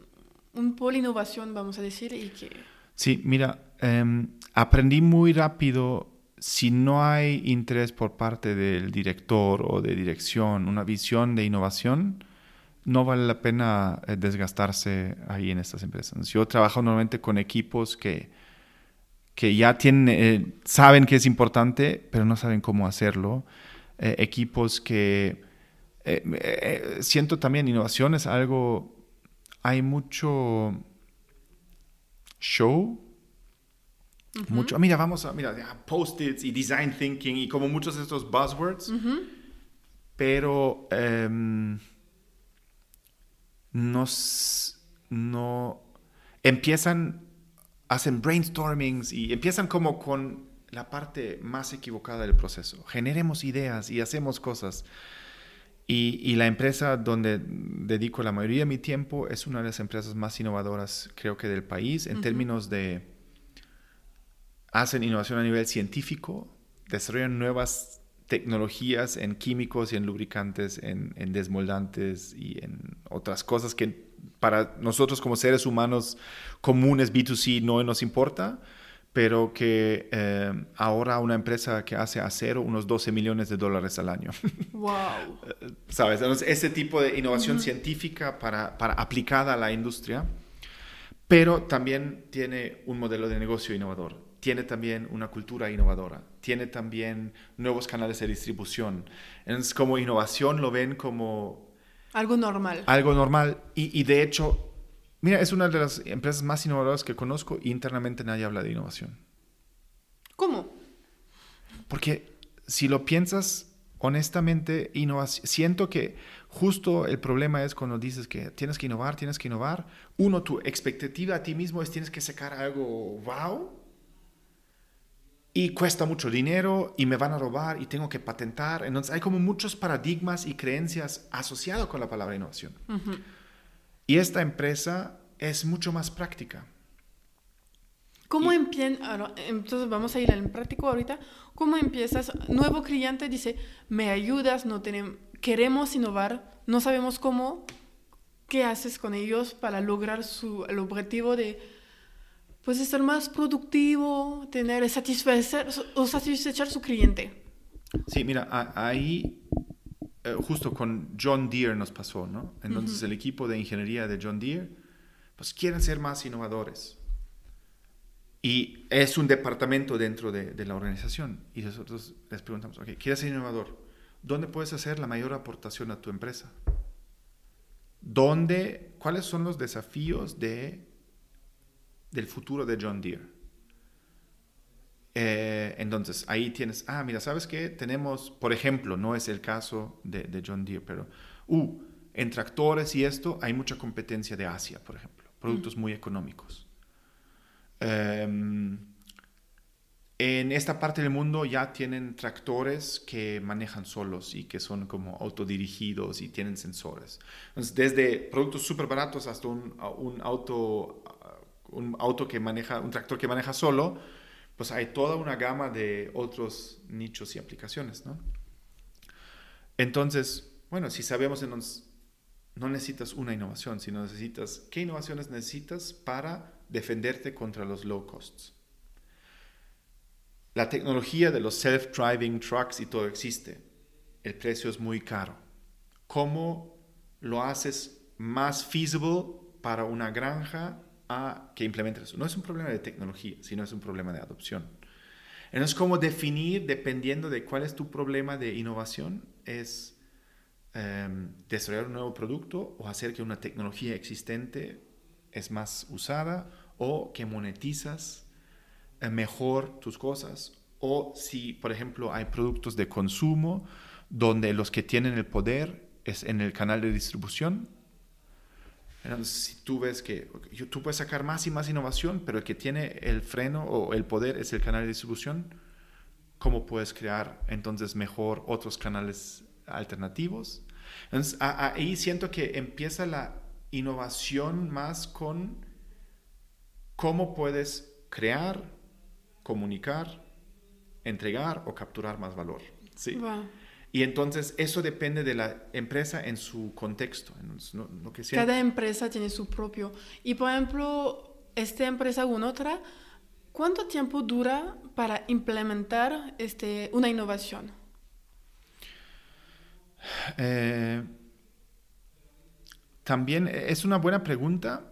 un polo innovación, vamos a decir, y que... Sí, mira, em, aprendí muy rápido si no hay interés por parte del director o de dirección, una visión de innovación, no vale la pena eh, desgastarse ahí en estas empresas. Yo trabajo normalmente con equipos que, que ya tienen, eh, saben que es importante, pero no saben cómo hacerlo. Eh, equipos que siento también innovación es algo, hay mucho show mucho, mira, vamos a, mira, post-its y design thinking y como muchos de estos buzzwords, pero em, nos, no, empiezan, hacen brainstormings y empiezan como con la parte más equivocada del proceso. Generemos ideas y hacemos cosas. Y, y, la empresa donde dedico la mayoría de mi tiempo es una de las empresas más innovadoras, creo que del país, en términos de hacen innovación a nivel científico, desarrollan nuevas tecnologías en químicos y en lubricantes, en, desmoldantes y en otras cosas que para nosotros como seres humanos comunes B2C no nos importa, pero que eh, ahora una empresa que hace acero unos 12 millones de dólares al año. ¡Wow! ¿Sabes? ese tipo de innovación científica para, para aplicada a la industria, pero también tiene un modelo de negocio innovador tiene también una cultura innovadora, tiene también nuevos canales de distribución. Entonces, como innovación lo ven como... Algo normal. Algo normal. Y, de hecho, mira, es una de las empresas más innovadoras que conozco y internamente nadie habla de innovación. ¿Cómo? Porque si lo piensas honestamente, innovación, siento que justo el problema es cuando dices que tienes que innovar, tienes que innovar. Uno, tu expectativa a ti mismo es tienes que sacar algo wow y cuesta mucho dinero y me van a robar y tengo que patentar. Entonces hay como muchos paradigmas y creencias asociados con la palabra innovación. Y esta empresa es mucho más práctica. ¿Cómo empieza? Entonces vamos a ir al práctico ahorita. ¿Cómo empiezas? Nuevo cliente dice, me ayudas, no tenemos, queremos innovar, no sabemos cómo. ¿Qué haces con ellos para lograr su, el objetivo de pues ser más productivo, tener, satisfacer o satisfacer su cliente. Sí, mira, ahí eh, justo con John Deere nos pasó, ¿no? Entonces el equipo de ingeniería de John Deere, pues quieren ser más innovadores. Y es un departamento dentro de, de la organización. Y nosotros les preguntamos, ok, ¿quieres ser innovador? ¿Dónde puedes hacer la mayor aportación a tu empresa? ¿Dónde, cuáles son los desafíos de del futuro de John Deere. Eh, entonces, ahí tienes, ah, mira, ¿sabes qué? Tenemos, por ejemplo, no es el caso de, John Deere, pero, uh, en tractores y esto hay mucha competencia de Asia, por ejemplo, productos muy económicos. Em, en esta parte del mundo ya tienen tractores que manejan solos y que son como autodirigidos y tienen sensores. Entonces, desde productos súper baratos hasta un, un auto un auto que maneja, un tractor que maneja solo, pues hay toda una gama de otros nichos y aplicaciones, ¿no? Entonces, bueno, si sabemos, no necesitas una innovación, sino necesitas, ¿qué innovaciones necesitas para defenderte contra los low costs? La tecnología de los self-driving trucks y todo existe. El precio es muy caro. ¿Cómo lo haces más feasible para una granja que implementen. No es un problema de tecnología, sino es un problema de adopción. Entonces, cómo definir, dependiendo de cuál es tu problema de innovación, es em, desarrollar un nuevo producto o hacer que una tecnología existente es más usada o que monetizas eh, mejor tus cosas o si, por ejemplo, hay productos de consumo donde los que tienen el poder es en el canal de distribución Entonces, si tú ves que tú puedes sacar más y más innovación, pero el que tiene el freno o el poder es el canal de distribución, ¿cómo puedes crear entonces mejor otros canales alternativos? Entonces, ahí siento que empieza la innovación más con cómo puedes crear, comunicar, entregar o capturar más valor. ¿sí? Y entonces eso depende de la empresa en su contexto. En lo que sea. Cada empresa tiene su propio. Y por ejemplo, esta empresa u otra, ¿cuánto tiempo dura para implementar este, una innovación? Eh, también es una buena pregunta.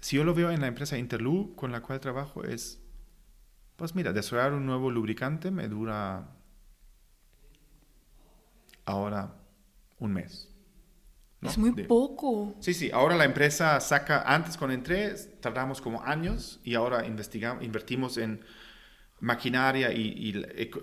Si yo lo veo en la empresa Interloop con la cual trabajo, es, pues mira, desarrollar un nuevo lubricante me dura ahora un mes. Es muy poco. Sí, sí, ahora la empresa saca, antes cuando entré tardamos como años y ahora investigamos, invertimos en maquinaria y,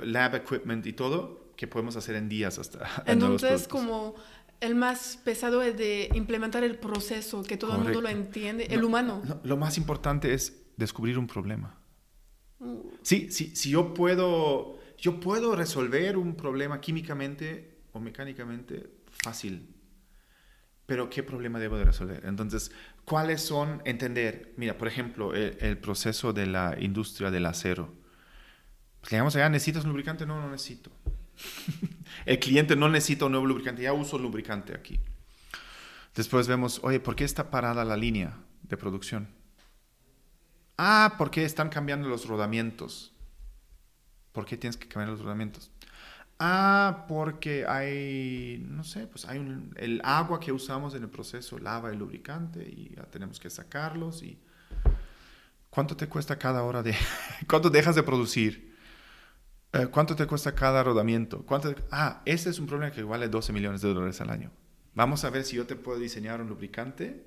lab equipment y todo que podemos hacer en días hasta. Entonces, como el más pesado es de implementar el proceso, que todo el mundo lo entiende, el humano. lo más importante es descubrir un problema. Mm. Sí, sí, si yo puedo, yo puedo resolver un problema químicamente mecánicamente fácil. Pero ¿qué problema debo de resolver? Entonces, ¿cuáles son? Entender, mira, por ejemplo, el, proceso de la industria del acero. Pues, digamos, allá, ¿necesitas lubricante? No, no necesito. el cliente no necesita un nuevo lubricante, ya uso lubricante aquí. Después vemos, oye, ¿por qué está parada la línea de producción? Ah, porque están cambiando los rodamientos. ¿Por qué tienes que cambiar los rodamientos? Ah, porque hay, no sé, pues hay un, el agua que usamos en el proceso lava el lubricante y ya tenemos que sacarlos y ¿cuánto te cuesta cada hora de, cuánto dejas de producir? Eh, ¿Cuánto te cuesta cada rodamiento? ¿Cuánto ah, ese es un problema que vale 12 millones de dólares al año. Vamos a ver si yo te puedo diseñar un lubricante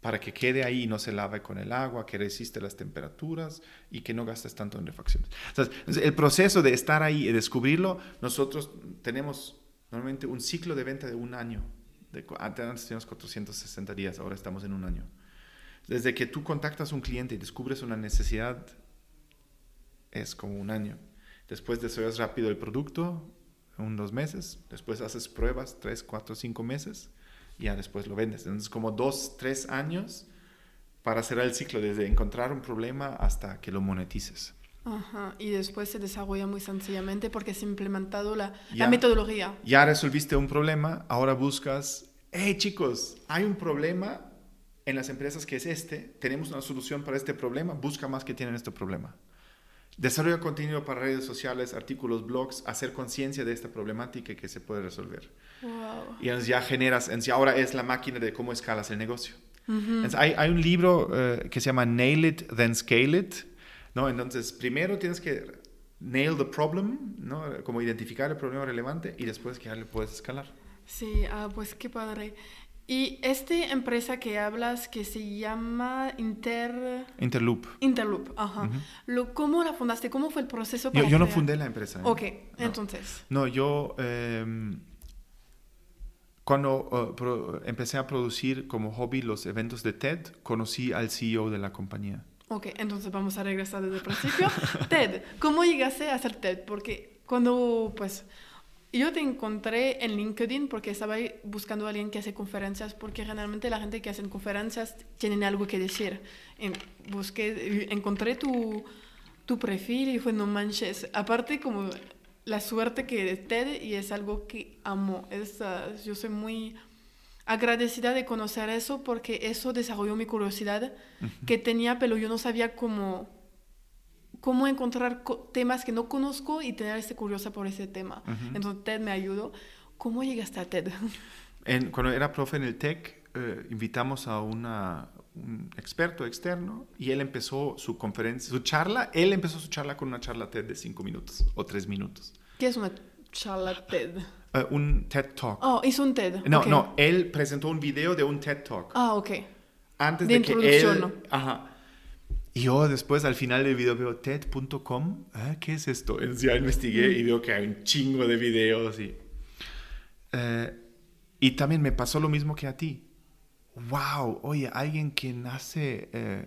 para que quede ahí y no se lave con el agua, que resiste las temperaturas y que no gastes tanto en refacciones. el proceso de estar ahí y descubrirlo, nosotros tenemos normalmente un ciclo de venta de un año. De, antes teníamos 460 días, ahora estamos en un año. Desde que tú contactas a un cliente y descubres una necesidad, es como un año. Después desarrollas rápido el producto, un dos meses. Después haces pruebas, tres, cuatro, cinco meses y ya después lo vendes. Entonces, como dos, tres años para cerrar el ciclo, desde encontrar un problema hasta que lo monetices. Ajá, y después se desarrolla muy sencillamente porque has implementado la, la metodología. Ya resolviste un problema, ahora buscas, hey chicos, hay un problema en las empresas que es este, tenemos una solución para este problema, busca más que tienen este problema. Desarrolla contenido para redes sociales, artículos, blogs, hacer conciencia de esta problemática que se puede resolver. Y entonces ya generas, entonces ahora es la máquina de cómo escalas el negocio. hay, hay, un libro eh, que se llama Nail It, Then Scale It. ¿no? Entonces, primero tienes que nail the problem, ¿no? como identificar el problema relevante y después que ya le puedes escalar. Sí, ah, pues qué padre. Y esta empresa que hablas que se llama Inter... Interloop. Interloop, ajá. Lo, ¿Cómo la fundaste? ¿Cómo fue el proceso para Yo, yo no fundé la empresa. ¿eh? Ok, entonces. No, yo... Em, cuando uh, empecé a producir como hobby los eventos de TED, conocí al CEO de la compañía. Ok, entonces vamos a regresar desde el principio. TED, ¿cómo llegaste a hacer TED? Porque cuando, pues, yo te encontré en LinkedIn porque estaba buscando a alguien que hace conferencias, porque generalmente la gente que hace conferencias tienen algo que decir. En, busqué, encontré tu, tu perfil y fue, no manches, aparte como la suerte que TED y es algo que amo. Es, yo soy muy agradecida de conocer eso porque eso desarrolló mi curiosidad que tenía, pero yo no sabía cómo cómo encontrar temas que no conozco y tener este curiosa por ese tema. Entonces TED me ayudó. ¿Cómo llegaste a TED? En, cuando era profe en el TEC, eh, invitamos a una, un experto externo y él empezó su conferencia, su charla, él empezó su charla con una charla TED de cinco minutos o tres minutos. ¿Qué es una charla TED? Eh, un TED Talk. Oh, hizo un TED. No, no, él presentó un video de un TED Talk. Ah, ok. Antes de, que él... ¿no? Ajá y yo después al final del video veo TED.com, ¿eh? ¿qué es esto? Ya investigué y veo que hay un chingo de videos y... Eh, y también me pasó lo mismo que a ti. wow, oye, alguien que nace eh,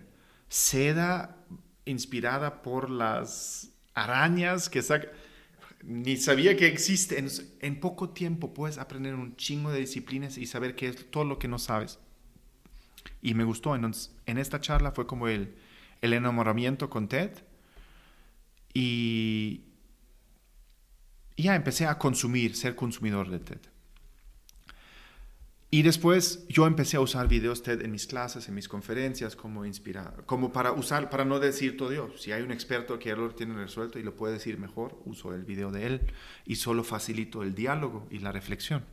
seda inspirada por las arañas que saca ni sabía que existe. En, en, poco tiempo puedes aprender un chingo de disciplinas y saber qué es todo lo que no sabes. Y me gustó. Entonces, en esta charla fue como el, el enamoramiento con TED. Y, ya empecé a consumir, ser consumidor de TED. Y después yo empecé a usar videos TED en mis clases, en mis conferencias, como inspirar, como para usar, para no decir todo yo. Si hay un experto que lo tiene resuelto y lo puede decir mejor, uso el video de él y solo facilito el diálogo y la reflexión.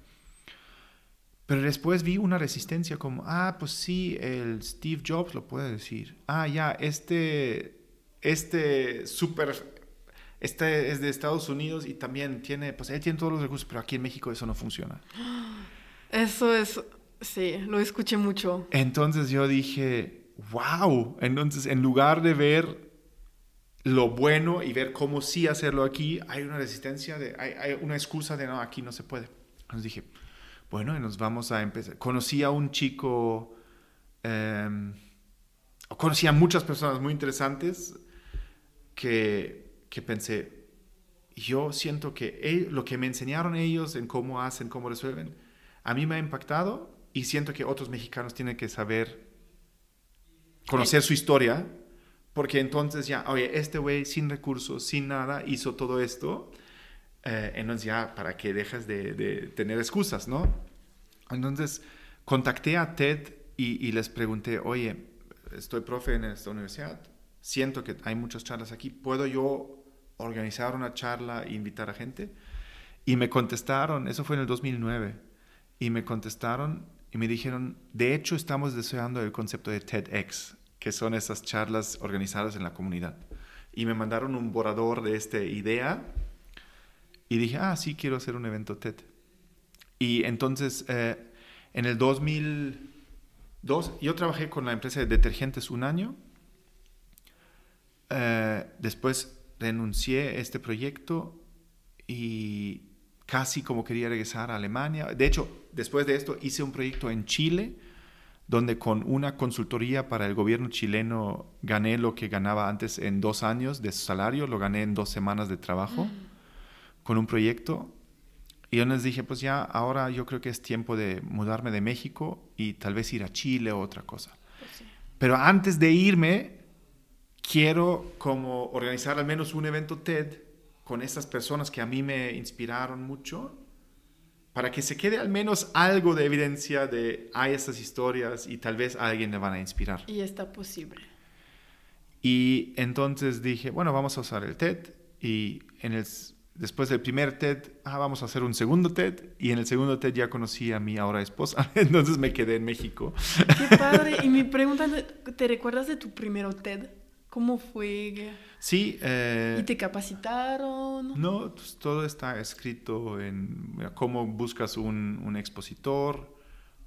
Pero después vi una resistencia como, ah, pues sí, el Steve Jobs lo puede decir. Ah, ya, este, este súper, este es de Estados Unidos y también tiene, pues él tiene todos los recursos, pero aquí en México eso no funciona. Eso es, sí, lo escuché mucho. Entonces yo dije, wow, entonces en lugar de ver lo bueno y ver cómo sí hacerlo aquí, hay una resistencia, de, hay, una excusa de no, aquí no se puede. Entonces dije, bueno, y nos vamos a empezar. Conocí a un chico, eh, conocí a muchas personas muy interesantes que, que pensé, yo siento que lo que me enseñaron ellos en cómo hacen, cómo resuelven, a mí me ha impactado y siento que otros mexicanos tienen que saber conocer su historia, porque entonces ya, oye, este güey sin recursos, sin nada, hizo todo esto, eh, entonces ya, ¿para qué dejas de, tener excusas, no? Entonces, contacté a TED y, y, les pregunté, oye, estoy profe en esta universidad, siento que hay muchas charlas aquí, ¿puedo yo organizar una charla e invitar a gente? Y me contestaron, eso fue en el 2009, y me contestaron y me dijeron, de hecho estamos deseando el concepto de TEDx, que son esas charlas organizadas en la comunidad. Y me mandaron un borrador de esta idea y dije, ah, sí, quiero hacer un evento TED. Y entonces, eh, en el 2002, yo trabajé con la empresa de detergentes un año. Eh, después renuncié a este proyecto y casi como quería regresar a Alemania. De hecho, después de esto hice un proyecto en Chile, donde con una consultoría para el gobierno chileno gané lo que ganaba antes en dos años de salario, lo gané en dos semanas de trabajo mm. Con un proyecto. Y yo les dije, pues ya, ahora yo creo que es tiempo de mudarme de México y tal vez ir a Chile o otra cosa. Pues Pero antes de irme, quiero como organizar al menos un evento TED con estas personas que a mí me inspiraron mucho, para que se quede al menos algo de evidencia de hay estas historias y tal vez a alguien le van a inspirar. Y está posible. Y entonces dije, bueno, vamos a usar el TED y en el, después del primer TED, ah, vamos a hacer un segundo TED y en el segundo TED ya conocí a mi ahora esposa, entonces me quedé en México. Qué padre. Y mi pregunta, ¿te recuerdas de tu primero TED? ¿Cómo fue? Sí. Eh, ¿Y te capacitaron? No, pues, todo está escrito en cómo buscas un, un, expositor,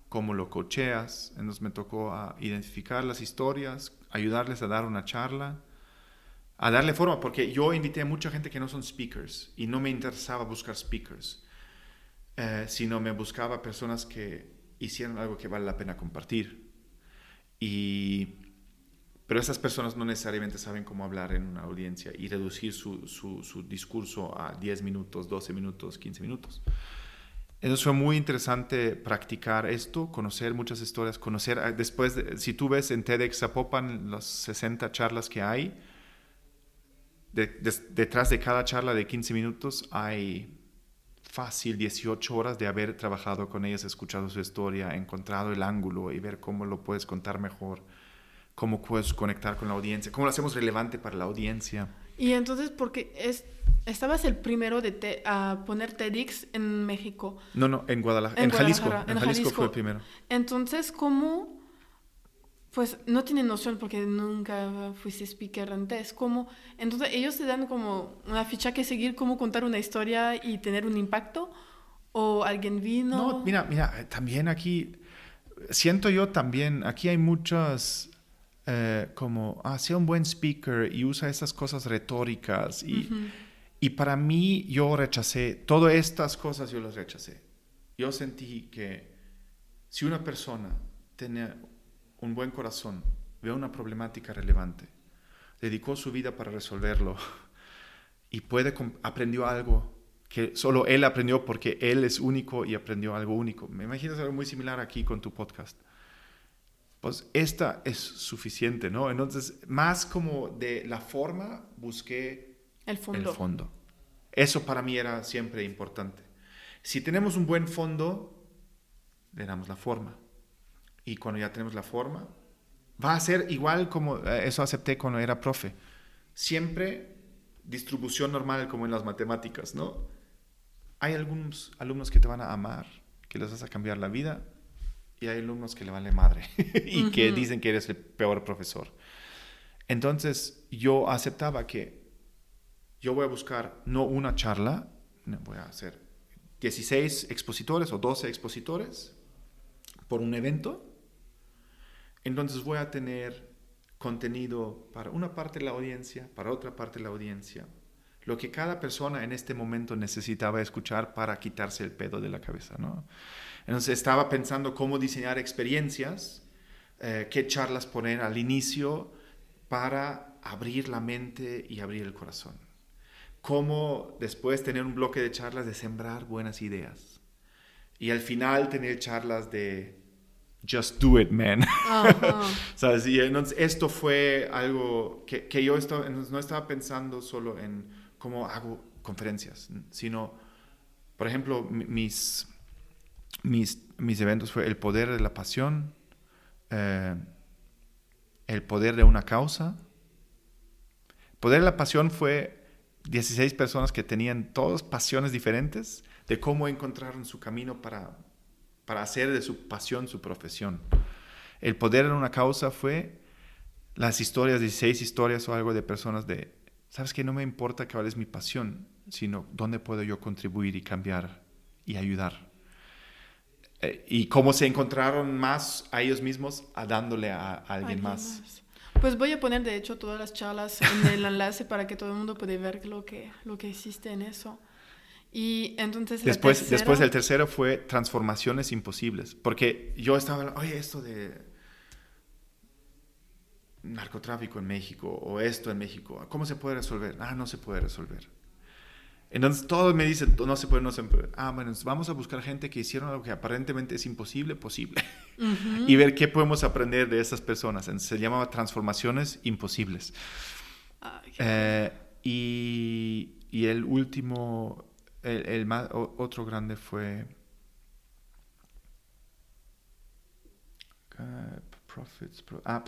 cómo lo cocheas. Entonces me tocó a identificar las historias, ayudarles a dar una charla, a darle forma, porque yo invité a mucha gente que no son speakers y no me interesaba buscar speakers, eh, sino me buscaba personas que hicieran algo que vale la pena compartir. Y pero esas personas no necesariamente saben cómo hablar en una audiencia y reducir su, su, discurso a 10 minutos, 12 minutos, 15 minutos. Entonces fue muy interesante practicar esto, conocer muchas historias, conocer, ah, después, si tú ves en TEDx Zapopan las 60 charlas que hay, detrás de cada charla de 15 minutos hay fácil 18 horas de haber trabajado con ellas, escuchado su historia, encontrado el ángulo y ver cómo lo puedes contar mejor cómo puedes conectar con la audiencia, cómo lo hacemos relevante para la audiencia. Y entonces, porque es, estabas el primero de a poner TEDx en México. No, no, en Guadalajara, en, Jalisco, en, Jalisco, fue el primero. Entonces, ¿cómo? Pues no tienen noción porque nunca fuiste speaker antes. ¿Cómo? Entonces, ellos te dan como una ficha que seguir, cómo contar una historia y tener un impacto. ¿O alguien vino? No, mira, mira, también aquí, siento yo también, aquí hay muchas eh, como, ah, sea un buen speaker y usa esas cosas retóricas. Y, y para mí yo rechacé, todas estas cosas yo las rechacé. Yo sentí que si una persona tiene un buen corazón, ve una problemática relevante, dedicó su vida para resolverlo y puede aprendió algo que solo él aprendió porque él es único y aprendió algo único. Me imagino algo muy similar aquí con tu podcast. Pues esta es suficiente, ¿no? Entonces, más como de la forma, busqué el fondo. El fondo. Eso para mí era siempre importante. Si tenemos un buen fondo, le damos la forma. Y cuando ya tenemos la forma, va a ser igual como eh, eso acepté cuando era profe. Siempre distribución normal como en las matemáticas, ¿no? Hay algunos alumnos que te van a amar, que les vas a cambiar la vida, y hay alumnos que le vale madre y que dicen que eres el peor profesor. Entonces yo aceptaba que yo voy a buscar no una charla, voy a hacer 16 expositores o 12 expositores por un evento. Entonces voy a tener contenido para una parte de la audiencia, para otra parte de la audiencia, lo que cada persona en este momento necesitaba escuchar para quitarse el pedo de la cabeza, ¿no? Entonces estaba pensando cómo diseñar experiencias, eh, qué charlas poner al inicio para abrir la mente y abrir el corazón. Cómo después tener un bloque de charlas de sembrar buenas ideas. Y al final tener charlas de just do it, man. ¿Sabes? Y entonces esto fue algo que, que yo estaba, no estaba pensando solo en cómo hago conferencias, sino, por ejemplo, mis, mis, mis eventos fue el poder de la pasión, eh, el poder de una causa. El poder de la pasión fue 16 personas que tenían todas pasiones diferentes de cómo encontraron su camino para, para hacer de su pasión su profesión. El poder de una causa fue las historias, 16 historias o algo de personas de sabes que no me importa cuál es mi pasión, sino dónde puedo yo contribuir y cambiar y ayudar. Eh, y cómo se encontraron más a ellos mismos a dándole a, alguien, más. Pues voy a poner de hecho todas las charlas en el enlace para que todo el mundo pueda ver lo que, lo que existe en eso. Y entonces... Después, después el tercero fue transformaciones imposibles, porque yo estaba, oye, esto de narcotráfico en México o esto en México, ¿cómo se puede resolver? Ah, no se puede resolver. Entonces todos me dicen, no se puede, no se puede. Ah, bueno, vamos a buscar gente que hicieron algo que aparentemente es imposible, posible. y ver qué podemos aprender de esas personas. se llamaba transformaciones imposibles. Eh, y, y, el último, el, el más, otro grande fue... profits, ah,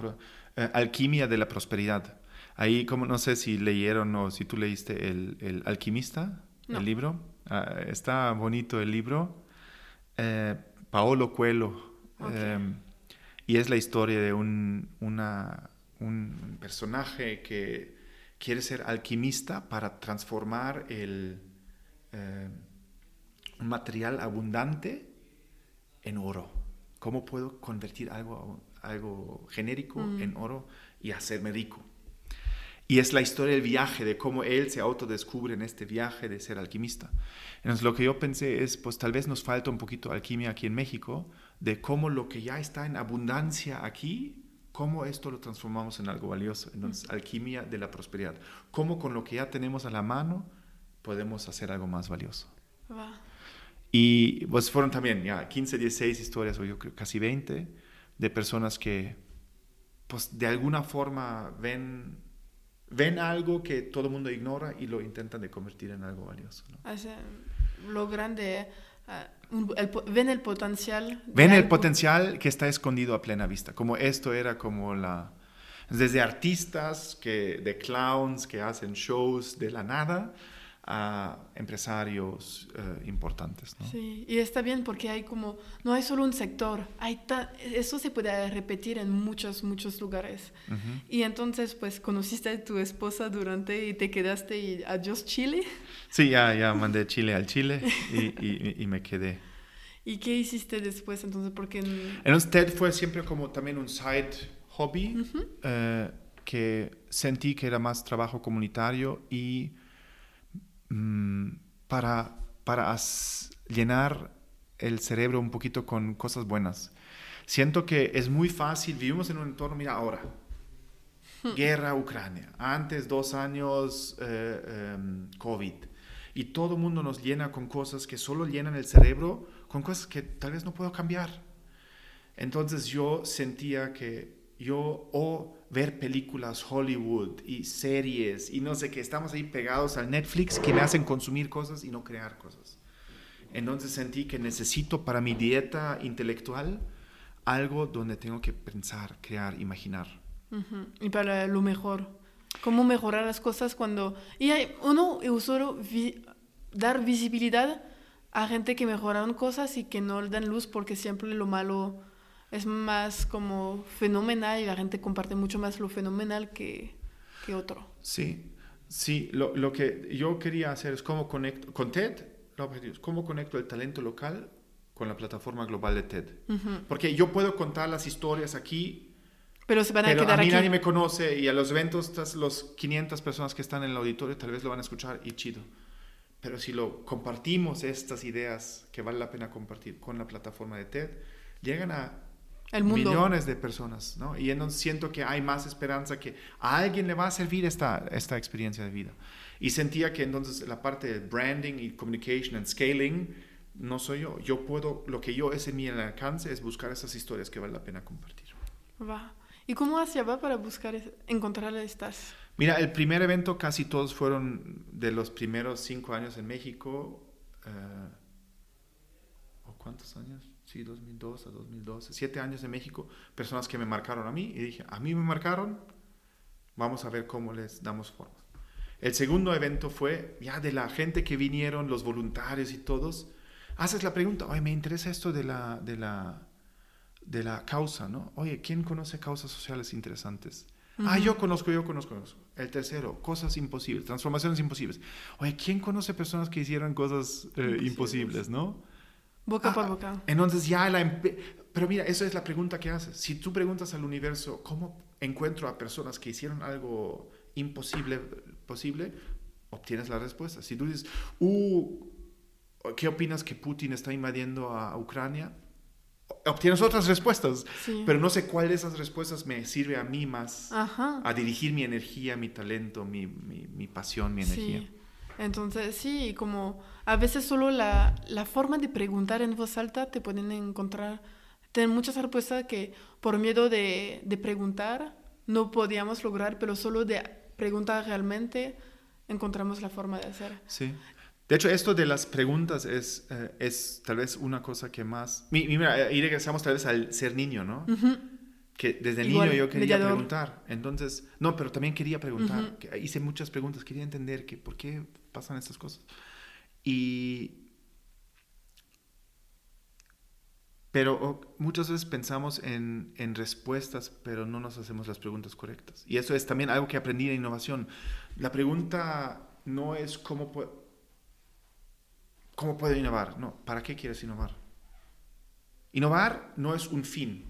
eh, Alquimia de la Prosperidad. Ahí, como no sé si leyeron o si tú leíste El, el Alquimista, el libro. Ah, está bonito el libro. Eh, Paolo Coelho. Em, y es la historia de un, una, un personaje que quiere ser alquimista para transformar el, eh, un material abundante en oro. ¿Cómo puedo convertir algo algo genérico mm. en oro y hacerme rico. Y es la historia del viaje, de cómo él se autodescubre en este viaje de ser alquimista. Entonces lo que yo pensé es, pues tal vez nos falta un poquito de alquimia aquí en México, de cómo lo que ya está en abundancia aquí, cómo esto lo transformamos en algo valioso. Entonces, mm. alquimia de la prosperidad. Cómo con lo que ya tenemos a la mano podemos hacer algo más valioso. Y pues fueron también ya 15, 16 historias, o yo creo casi 20 de personas que, pues, de alguna forma ven, ven algo que todo el mundo ignora y lo intentan de convertir en algo valioso. lo grande, ah, ven el potencial. Ven el potencial que está escondido a plena vista, como esto era como la... Desde artistas, que, de clowns que hacen shows de la nada, a empresarios eh, importantes. ¿no? Sí, y está bien porque hay como, no hay solo un sector, hay eso se puede repetir en muchos, muchos lugares. Y entonces, pues, conociste a tu esposa durante y te quedaste y adiós Chile. Sí, ya, ya mandé Chile al Chile y, y, me quedé. ¿Y qué hiciste después entonces? Porque... Entonces TED fue siempre como también un side hobby eh, que sentí que era más trabajo comunitario y para, para llenar el cerebro un poquito con cosas buenas. siento que es muy fácil, vivimos en un entorno, mira ahora, guerra Ucrania, antes dos años eh, em, COVID, y todo el mundo nos llena con cosas que solo llenan el cerebro, con cosas que tal vez no puedo cambiar. Entonces yo sentía que yo o ver películas Hollywood y series y no sé qué, estamos ahí pegados al Netflix que me hacen consumir cosas y no crear cosas. Entonces sentí que necesito para mi dieta intelectual algo donde tengo que pensar, crear, imaginar. Y para lo mejor. Cómo mejorar las cosas cuando... Y hay uno, solo dar visibilidad a gente que mejoraron cosas y que no le dan luz porque siempre lo malo es más como fenomenal y la gente comparte mucho más lo fenomenal que, que otro. Sí, sí, lo, lo, que yo quería hacer es cómo conecto, con TED, lo objetivo es cómo conecto el talento local con la plataforma global de TED. Porque yo puedo contar las historias aquí, pero se van a pero quedar a mí aquí. nadie me conoce y a los eventos, los 500 personas que están en el auditorio tal vez lo van a escuchar y chido. Pero si lo compartimos, estas ideas que vale la pena compartir con la plataforma de TED, llegan a El mundo. millones de personas, ¿no? Y entonces siento que hay más esperanza que a alguien le va a servir esta, esta experiencia de vida. Y sentía que entonces la parte de branding y communication and scaling no soy yo. Yo puedo, lo que yo es en mi alcance es buscar esas historias que vale la pena compartir. Va. ¿Y cómo hacia va para buscar, encontrar estas? Mira, el primer evento casi todos fueron de los primeros cinco años en México. eh, ¿O cuántos años? Sí, 2002 a 2012. Siete años en México. Personas que me marcaron a mí. Y dije, a mí me marcaron. Vamos a ver cómo les damos forma. El segundo evento fue ya de la gente que vinieron, los voluntarios y todos. Haces la pregunta, oye, me interesa esto de la, de la, de la causa, ¿no? Oye, ¿quién conoce causas sociales interesantes? Ah, yo conozco, yo conozco, conozco. El tercero, cosas imposibles, transformaciones imposibles. Oye, ¿quién conoce personas que hicieron cosas eh, Imposibles. imposibles, no? Boca Ah, por boca. Entonces ya la... Pero mira, eso es la pregunta que haces. Si tú preguntas al universo, ¿cómo encuentro a personas que hicieron algo imposible posible? Obtienes la respuesta. Si tú dices, uh, ¿qué opinas que Putin está invadiendo a Ucrania? Obtienes otras respuestas. Sí. Pero no sé cuál de esas respuestas me sirve a mí más Ajá. a dirigir mi energía, mi talento, mi, mi, mi pasión, mi energía. Sí. Entonces, sí, como a veces solo la, la forma de preguntar en voz alta te pueden encontrar, tener muchas respuestas que por miedo de, de preguntar no podíamos lograr, pero solo de preguntar realmente encontramos la forma de hacer. Sí. De hecho, esto de las preguntas es, eh, es tal vez una cosa que más... Mi- Mira, eh, y regresamos tal vez al ser niño, ¿no? Que desde Igual, niño yo quería mediador. preguntar. Entonces, no, pero también quería preguntar. Ujú. que hice muchas preguntas, quería entender que por qué pasan estas cosas. Y... Pero muchas veces pensamos en, en respuestas, pero no nos hacemos las preguntas correctas. Y eso es también algo que aprendí en innovación. La pregunta no es cómo, cómo puedo innovar, no, ¿para qué quieres innovar? Innovar no es un fin,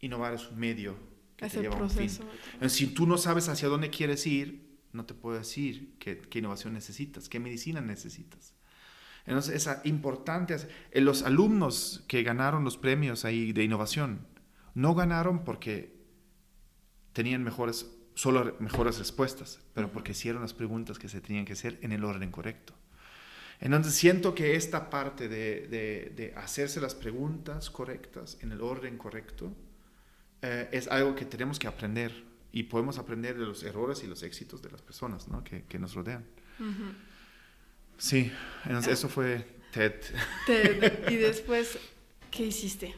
innovar es un medio que Es te el lleva a un fin. Entonces, si tú no sabes hacia dónde quieres ir, no te puedo decir qué, qué innovación necesitas, qué medicina necesitas. Entonces, es importante. eh, Los alumnos que ganaron los premios ahí de innovación no ganaron porque tenían mejores, solo re- mejores respuestas, pero porque hicieron las preguntas que se tenían que hacer en el orden correcto. Entonces, siento que esta parte de, de- de hacerse las preguntas correctas en el orden correcto eh, es algo que tenemos que aprender y podemos aprender de los errores y los éxitos de las personas ¿no? que, que nos rodean. Ujú. Sí, entonces eso fue TED. Te- y después, ¿qué hiciste?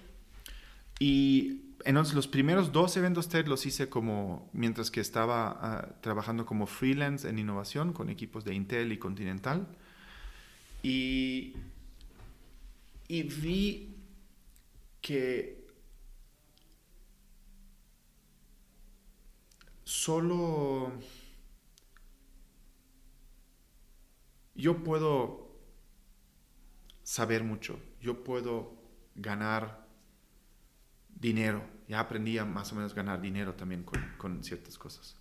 Y entonces los primeros dos eventos TED los hice como mientras que estaba ah, trabajando como freelance en innovación con equipos de Intel y Continental. Y, y vi que solo yo puedo saber mucho, yo puedo ganar dinero, ya aprendí a más o menos ganar dinero también con, con ciertas cosas.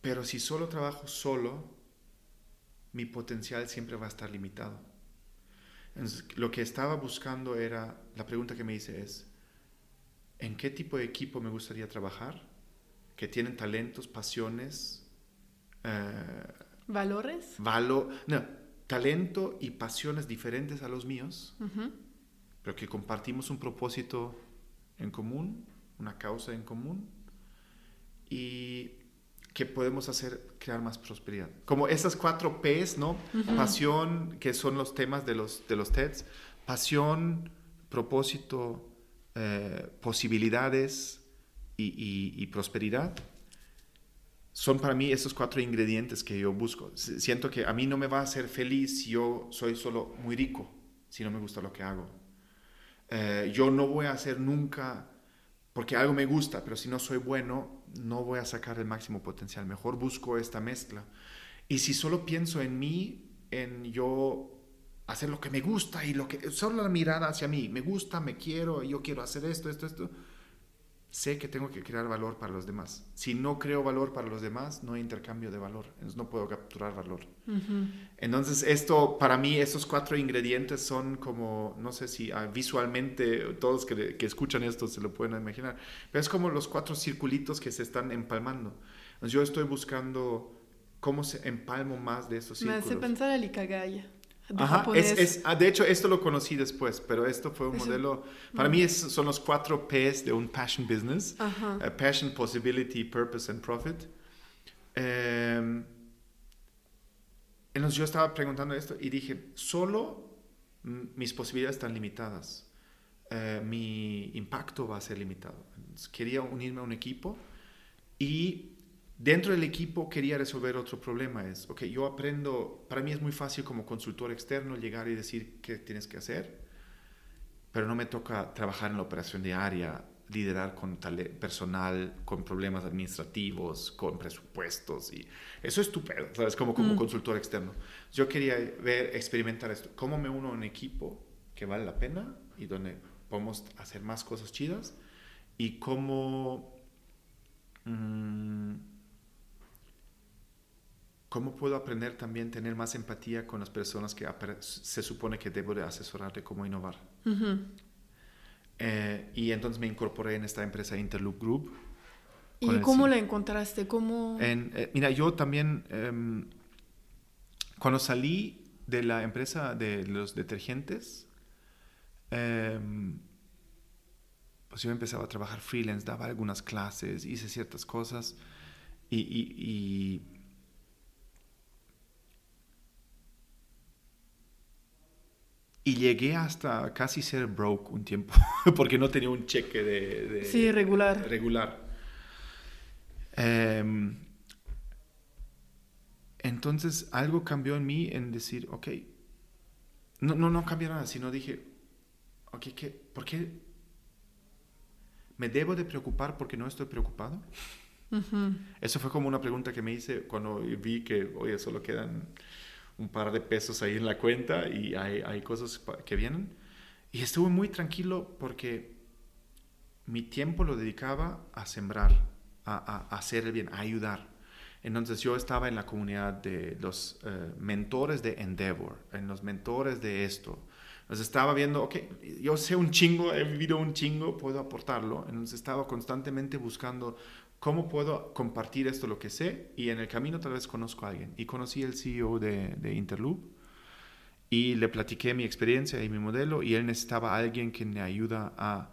Pero si solo trabajo solo, mi potencial siempre va a estar limitado. Entonces, lo que estaba buscando era, la pregunta que me hice es, ¿en qué tipo de equipo me gustaría trabajar? Que tienen talentos, pasiones, eh, valores. Valo, no, talento y pasiones diferentes a los míos, pero que compartimos un propósito en común, una causa en común y que podemos hacer crear más prosperidad. Como esas cuatro P's, ¿no? Pasión, que son los temas de los, de los TEDs, pasión, propósito, eh, posibilidades y, prosperidad. Son para mí esos cuatro ingredientes que yo busco. Siento que a mí no me va a hacer feliz si yo soy solo muy rico, si no me gusta lo que hago. Eh, yo no voy a hacer nunca porque algo me gusta, pero si no soy bueno, no voy a sacar el máximo potencial. Mejor busco esta mezcla. Y si solo pienso en mí, en yo hacer lo que me gusta y lo que solo la mirada hacia mí, me gusta, me quiero, yo quiero hacer esto, esto, esto, sé que tengo que crear valor para los demás. Si no creo valor para los demás, no hay intercambio de valor, entonces no puedo capturar valor. Entonces, esto, para mí, estos cuatro ingredientes son como, no sé si ah, visualmente todos que, que, escuchan esto se lo pueden imaginar, pero es como los cuatro circulitos que se están empalmando. Entonces, yo estoy buscando cómo se empalmo más de esos círculos. Me hace pensar el Ikagaya. Ajá, es, ah, de hecho, esto lo conocí después, pero esto fue un modelo, para mí son los cuatro P's de un passion business, uh, passion, possibility, purpose and profit. Eh, entonces yo estaba preguntando esto y dije, solo mis posibilidades están limitadas, eh, mi impacto va a ser limitado. quería unirme a un equipo y Dentro del equipo quería resolver otro problema. Es, ok, yo aprendo, para mí es muy fácil como consultor externo llegar y decir qué tienes que hacer, pero no me toca trabajar en la operación diaria, liderar con personal, con problemas administrativos, con presupuestos. Y eso es estupendo, ¿sabes? Como, como mm. consultor externo. Yo quería ver, experimentar esto. ¿Cómo me uno a un equipo que vale la pena y donde podemos hacer más cosas chidas? Y cómo... Mmm, ¿Cómo puedo aprender también a tener más empatía con las personas que se supone que debo de asesorar de cómo innovar? Eh, y entonces me incorporé en esta empresa Interloop Group. ¿Y cómo la encontraste? ¿Cómo... Eh, mira, yo también, em, cuando salí de la empresa de los detergentes, em, pues yo empezaba a trabajar freelance, daba algunas clases, hice ciertas cosas y Y llegué hasta casi ser broke un tiempo, porque no tenía un cheque de... sí, regular. Regular. Em, entonces algo cambió en mí en decir, ok, no, no, no cambió nada, sino dije, ok, ¿qué, ¿por qué me debo de preocupar porque no estoy preocupado? Eso fue como una pregunta que me hice cuando vi que, oye, solo quedan un par de pesos ahí en la cuenta y hay, hay cosas que vienen. Y estuve muy tranquilo porque mi tiempo lo dedicaba a sembrar, a, a, hacer el bien, a ayudar. Entonces yo estaba en la comunidad de los eh, mentores de Endeavor, en los mentores de esto. Entonces estaba viendo, ok, yo sé un chingo, he vivido un chingo, puedo aportarlo. Entonces estaba constantemente buscando ¿cómo puedo compartir esto, lo que sé? Y en el camino tal vez conozco a alguien. Y conocí al CEO de, de Interloop y le platiqué mi experiencia y mi modelo y él necesitaba a alguien que me ayuda a,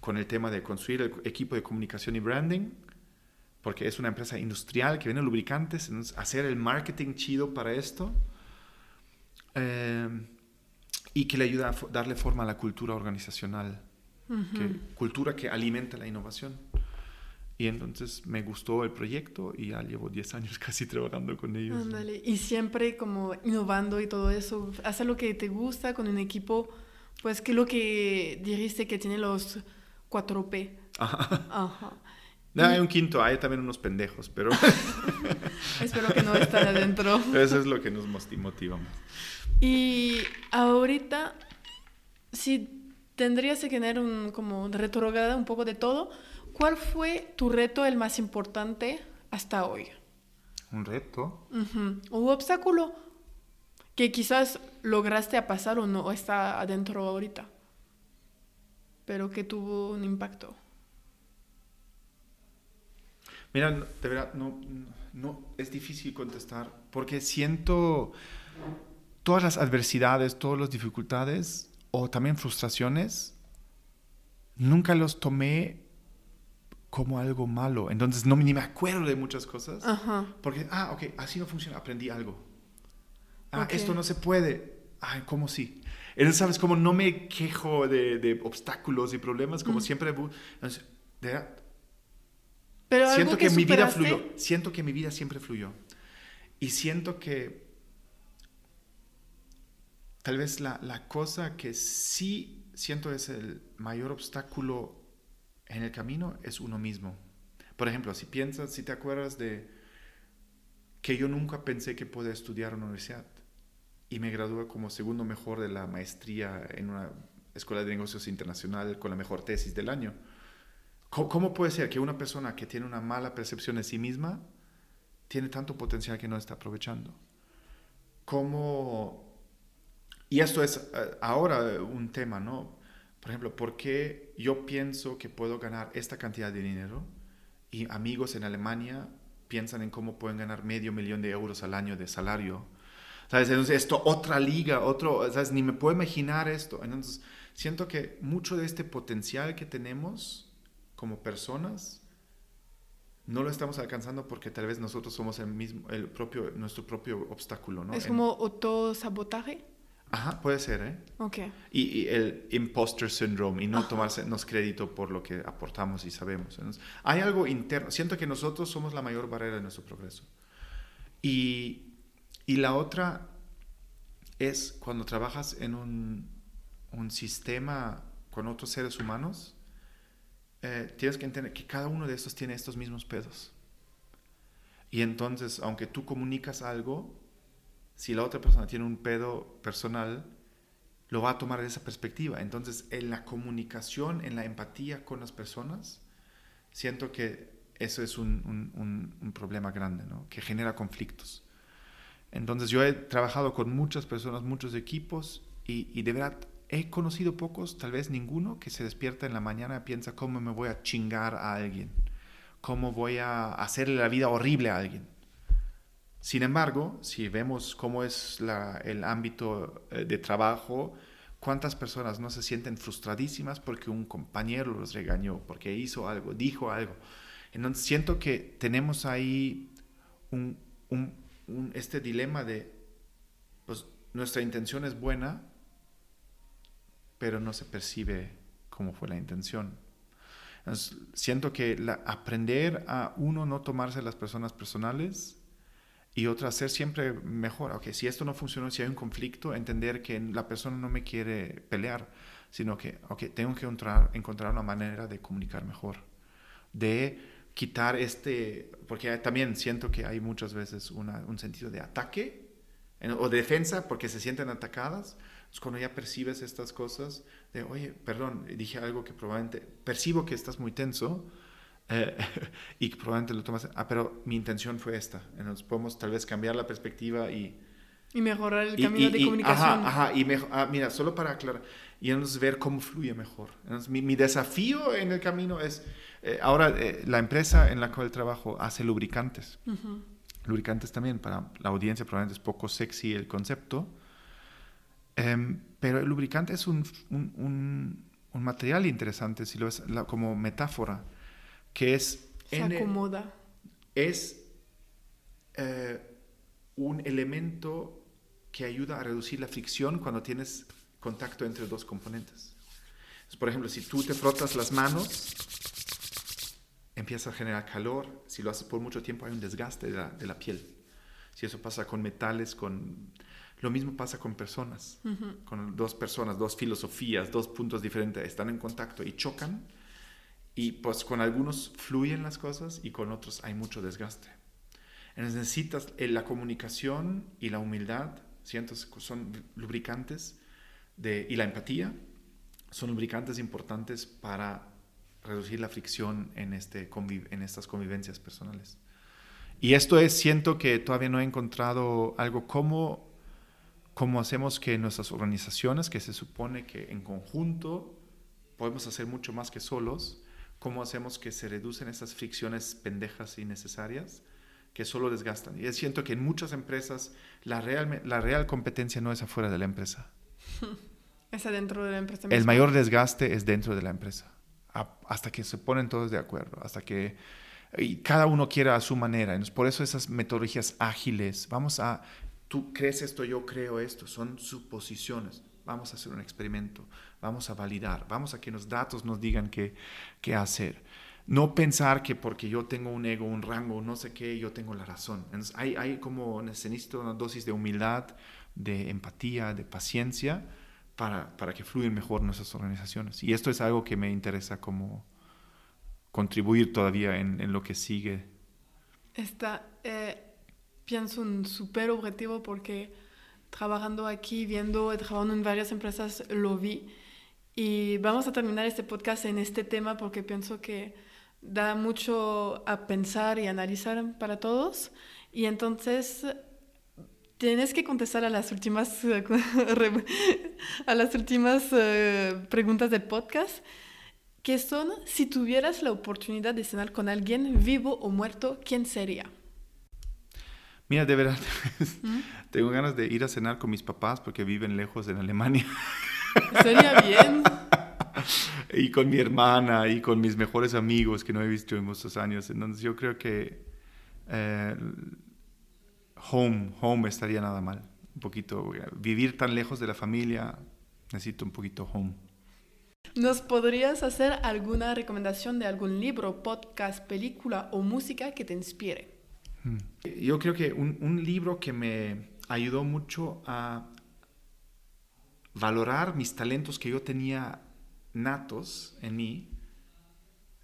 con el tema de construir el equipo de comunicación y branding, porque es una empresa industrial que vende lubricantes, hacer el marketing chido para esto. Eh, y que le ayuda a darle forma a la cultura organizacional cultura que alimenta la innovación. Y entonces me gustó el proyecto y ya llevo 10 años casi trabajando con ellos. Y siempre como innovando y todo eso, hacer lo que te gusta con un equipo, pues que lo que dijiste que tiene los 4P. Ajá. hay un quinto, hay también unos pendejos, pero... Espero que no estén adentro. Eso es lo que nos motiva más. Y ahorita, si tendrías que tener un, como retrograda un poco de todo. ¿Cuál fue tu reto el más importante hasta hoy? ¿Un reto? Uh Un obstáculo que quizás lograste a pasar o no o está adentro ahorita, pero que tuvo un impacto. Mira, de verdad, no, no, es difícil contestar porque siento todas las adversidades, todas las dificultades o también frustraciones, nunca los tomé como algo malo. Entonces no ni me acuerdo de muchas cosas. Porque, ah, ok, así no funciona, aprendí algo. Ah, esto no se puede. Ay, ¿cómo sí? Entonces, ¿sabes? Como no me quejo de, de obstáculos y problemas, como siempre. Entonces, de Pero siento que, que mi vida fluyó. Siento que mi vida siempre fluyó. Y siento que tal vez la, la cosa que sí siento es el mayor obstáculo en el camino es uno mismo. Por ejemplo, si piensas, si te acuerdas de que yo nunca pensé que podía estudiar en la universidad y me gradué como segundo mejor de la maestría en una escuela de negocios internacional con la mejor tesis del año. ¿Cómo, puede ser que una persona que tiene una mala percepción de sí misma tiene tanto potencial que no está aprovechando? ¿Cómo... Y esto es eh, ahora un tema, ¿no? Por ejemplo, ¿por qué yo pienso que puedo ganar esta cantidad de dinero y amigos en Alemania piensan en cómo pueden ganar medio millón de euros al año de salario? ¿Sabes? Entonces, esto, otra liga, otro, ¿sabes? Ni me puedo imaginar esto. Entonces, siento que mucho de este potencial que tenemos como personas no lo estamos alcanzando porque tal vez nosotros somos el mismo, el propio, nuestro propio obstáculo, ¿no? Es como autosabotaje. Ajá, puede ser, ¿eh? Ok. Y, el imposter syndrome y no tomarse nos crédito por lo que aportamos y sabemos. hay algo interno. Siento que nosotros somos la mayor barrera de nuestro progreso. Y, y la otra es cuando trabajas en un, un sistema con otros seres humanos, eh, tienes que entender que cada uno de estos tiene estos mismos pedos. Y entonces, aunque tú comunicas algo, si la otra persona tiene un pedo personal, lo va a tomar de esa perspectiva. Entonces, en la comunicación, en la empatía con las personas, siento que eso es un, problema grande, ¿no? que genera conflictos. Entonces, yo he trabajado con muchas personas, muchos equipos, y, y de verdad he conocido pocos, tal vez ninguno, que se despierta en la mañana y piensa cómo me voy a chingar a alguien, cómo voy a hacerle la vida horrible a alguien. Sin embargo, si vemos cómo es el ámbito eh, de trabajo, cuántas personas no se sienten frustradísimas porque un compañero los regañó, porque hizo algo, dijo algo. Entonces siento que tenemos ahí este dilema de, pues nuestra intención es buena, pero no se percibe cómo fue la intención. siento que aprender a uno no tomarse las personas personales y otra, ser siempre mejor. Ok, si esto no funciona, si hay un conflicto, entender que la persona no me quiere pelear, sino que, ok, tengo que encontrar, encontrar una manera de comunicar mejor, de quitar este, porque también siento que hay muchas veces un sentido de ataque o de defensa porque se sienten atacadas. Cuando ya percibes estas cosas, de, oye, perdón, dije algo que probablemente, percibo que estás muy tenso, eh, y probablemente lo tomas, ah, pero mi intención fue esta. Entonces podemos tal vez cambiar la perspectiva y... Y mejorar el camino de comunicación. Ajá, ajá, y ah, mira, solo para aclarar, y entonces ver cómo fluye mejor. Entonces, mi, mi desafío en el camino es, eh, ahora eh, la empresa en la cual trabajo hace lubricantes. Lubricantes también, para la audiencia probablemente es poco sexy el concepto, em, pero el lubricante es un, un, un, un, material interesante, si lo es como metáfora que es... Se acomoda. Es eh, un elemento que ayuda a reducir la fricción cuando tienes contacto entre dos componentes. por ejemplo, si tú te frotas las manos, empieza a generar calor. Si lo haces por mucho tiempo, hay un desgaste de la, piel. Si eso pasa con metales, con... Lo mismo pasa con personas, con dos personas, dos filosofías, dos puntos diferentes, están en contacto y chocan, y pues con algunos fluyen las cosas y con otros hay mucho desgaste. Necesitas eh, la comunicación y la humildad, siento, son lubricantes de, y la empatía son lubricantes importantes para reducir la fricción en, este en estas convivencias personales. Y esto es, siento que todavía no he encontrado algo como cómo hacemos que nuestras organizaciones, que se supone que en conjunto podemos hacer mucho más que solos, cómo hacemos que se reducen esas fricciones pendejas y necesarias que solo desgastan. Y siento que en muchas empresas la real, la real competencia no es afuera de la empresa. Es adentro de la empresa. El mayor desgaste es dentro de la empresa. hasta que se ponen todos de acuerdo, hasta que y cada uno quiera a su manera. Por eso esas metodologías ágiles, vamos a, tú crees esto, yo creo esto, son suposiciones. Vamos a hacer un experimento, vamos a validar, vamos a que los datos nos digan qué, qué hacer. No pensar que porque yo tengo un ego, un rango, no sé qué, yo tengo la razón. hay, hay como, necesito una dosis de humildad, de empatía, de paciencia, para, para que fluyan mejor nuestras organizaciones. Y esto es algo que me interesa como contribuir todavía en, en lo que sigue. Está, eh, pienso un súper objetivo porque trabajando aquí, viendo, trabajando en varias empresas, lo vi. Y vamos a terminar este podcast en este tema porque pienso que da mucho a pensar y analizar para todos. Y entonces tienes que contestar a las últimas, a las últimas eh, preguntas del podcast, que son, si tuvieras la oportunidad de cenar con alguien vivo o muerto, ¿quién sería? Mira, de verdad, ¿Mm? tengo ganas de ir a cenar con mis papás porque viven lejos en Alemania. Sería bien. y con mi hermana y con mis mejores amigos que no he visto en muchos años. Entonces yo creo que eh, home, home estaría nada mal. Un poquito, vivir tan lejos de la familia, necesito un poquito home. ¿Nos podrías hacer alguna recomendación de algún libro, podcast, película o música que te inspire? Hmm. Yo creo que un, un libro que me ayudó mucho a valorar mis talentos que yo tenía natos en mí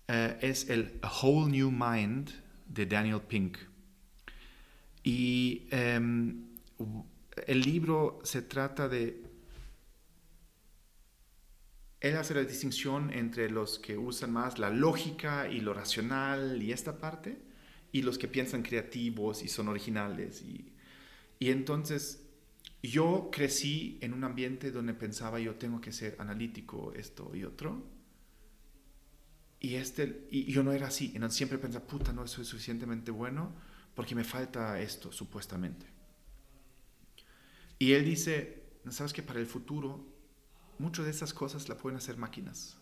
eh, es el Whole New Mind de Daniel Pink. Y em, el libro se trata de... Él hace la distinción entre los que usan más la lógica y lo racional y esta parte, y los que piensan creativos y son originales. Y, y entonces yo crecí en un ambiente donde pensaba yo tengo que ser analítico, esto y otro. Y, este, y yo no era así. Entonces siempre pensaba, puta, no soy suficientemente bueno porque me falta esto, supuestamente. Y él dice, ¿sabes que para el futuro muchas de esas cosas la pueden hacer máquinas?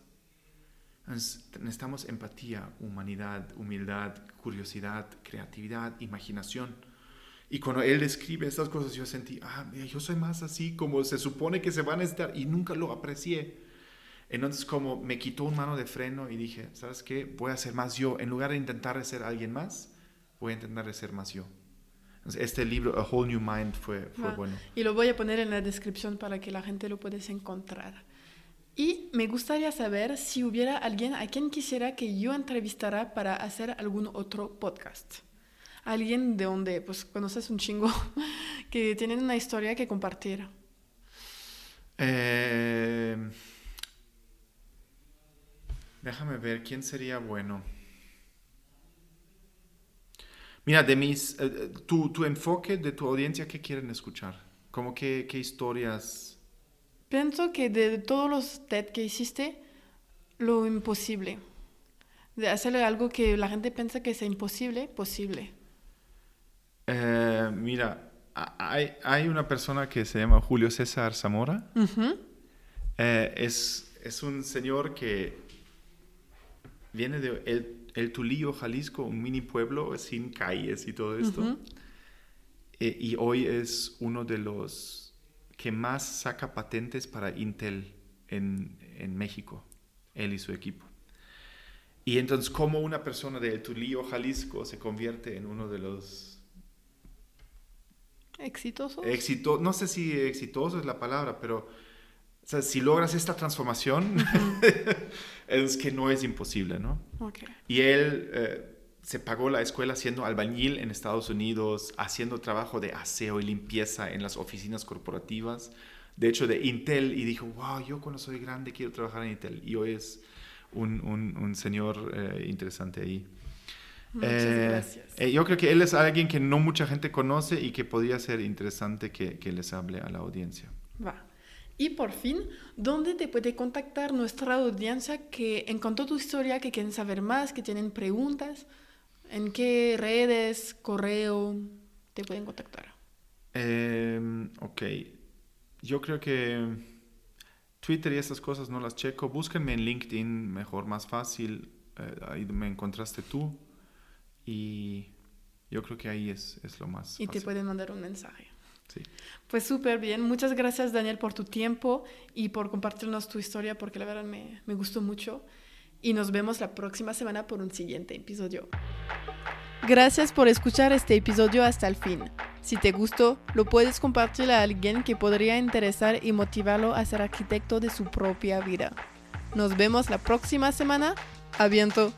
necesitamos empatía, humanidad, humildad, curiosidad, creatividad, imaginación. Y cuando él escribe estas cosas, yo sentí, ah, yo soy más así como se supone que se van a estar y nunca lo aprecié. Entonces como me quitó un mano de freno y dije, ¿sabes qué? Voy a ser más yo. En lugar de intentar ser alguien más, voy a intentar ser más yo. Entonces, este libro, A Whole New Mind, fue, fue ah, bueno. Y lo voy a poner en la descripción para que la gente lo pueda encontrar. Y me gustaría saber si hubiera alguien a quien quisiera que yo entrevistara para hacer algún otro podcast alguien de donde pues conoces un chingo, que tienen una historia que compartir? Eh, déjame ver, ¿quién sería bueno? Mira, de mis, eh, eh, tu, enfoque de tu audiencia, ¿qué quieren escuchar? ¿Cómo qué, qué historias? Pienso que de todos los TED que hiciste, lo imposible. De hacerle algo que la gente piensa que es imposible, posible. Eh, mira, hay, hay, una persona que se llama Julio César Zamora. Eh, es, es, un señor que viene de El, el, Tulío, Jalisco, un mini pueblo sin calles y todo esto. Eh, y hoy es uno de los que más saca patentes para Intel en, en México, él y su equipo. Y entonces, ¿cómo una persona de El Tulío, Jalisco, se convierte en uno de los ¿Exitoso? Éxito, no sé si exitoso es la palabra, pero si logras esta transformación, es que no es imposible, ¿no? Y él eh, se pagó la escuela siendo albañil en Estados Unidos, haciendo trabajo de aseo y limpieza en las oficinas corporativas, de hecho de Intel, y dijo, wow, yo cuando soy grande quiero trabajar en Intel. Y hoy es un, un, señor eh, interesante ahí. Muchas Eh, gracias. eh, yo creo que él es alguien que no mucha gente conoce y que podría ser interesante que, que les hable a la audiencia. Va. Y por fin, ¿dónde te puede contactar nuestra audiencia que encontró tu historia, que quieren saber más, que tienen preguntas? ¿En qué redes, correo te pueden contactar? Eh, ok, yo creo que Twitter y esas cosas no las checo. Búsquenme en LinkedIn, mejor, más fácil. Eh, ahí me encontraste tú. Y yo creo que ahí es, es lo más Y te fácil. pueden mandar un mensaje. Sí. Pues súper bien. Muchas gracias, Daniel, por tu tiempo y por compartirnos tu historia, porque la verdad me, me gustó mucho. Y nos vemos la próxima semana por un siguiente episodio. Gracias por escuchar este episodio hasta el fin. Si te gustó, lo puedes compartir a alguien que podría interesar y motivarlo a ser arquitecto de su propia vida. Nos vemos la próxima semana. A viento.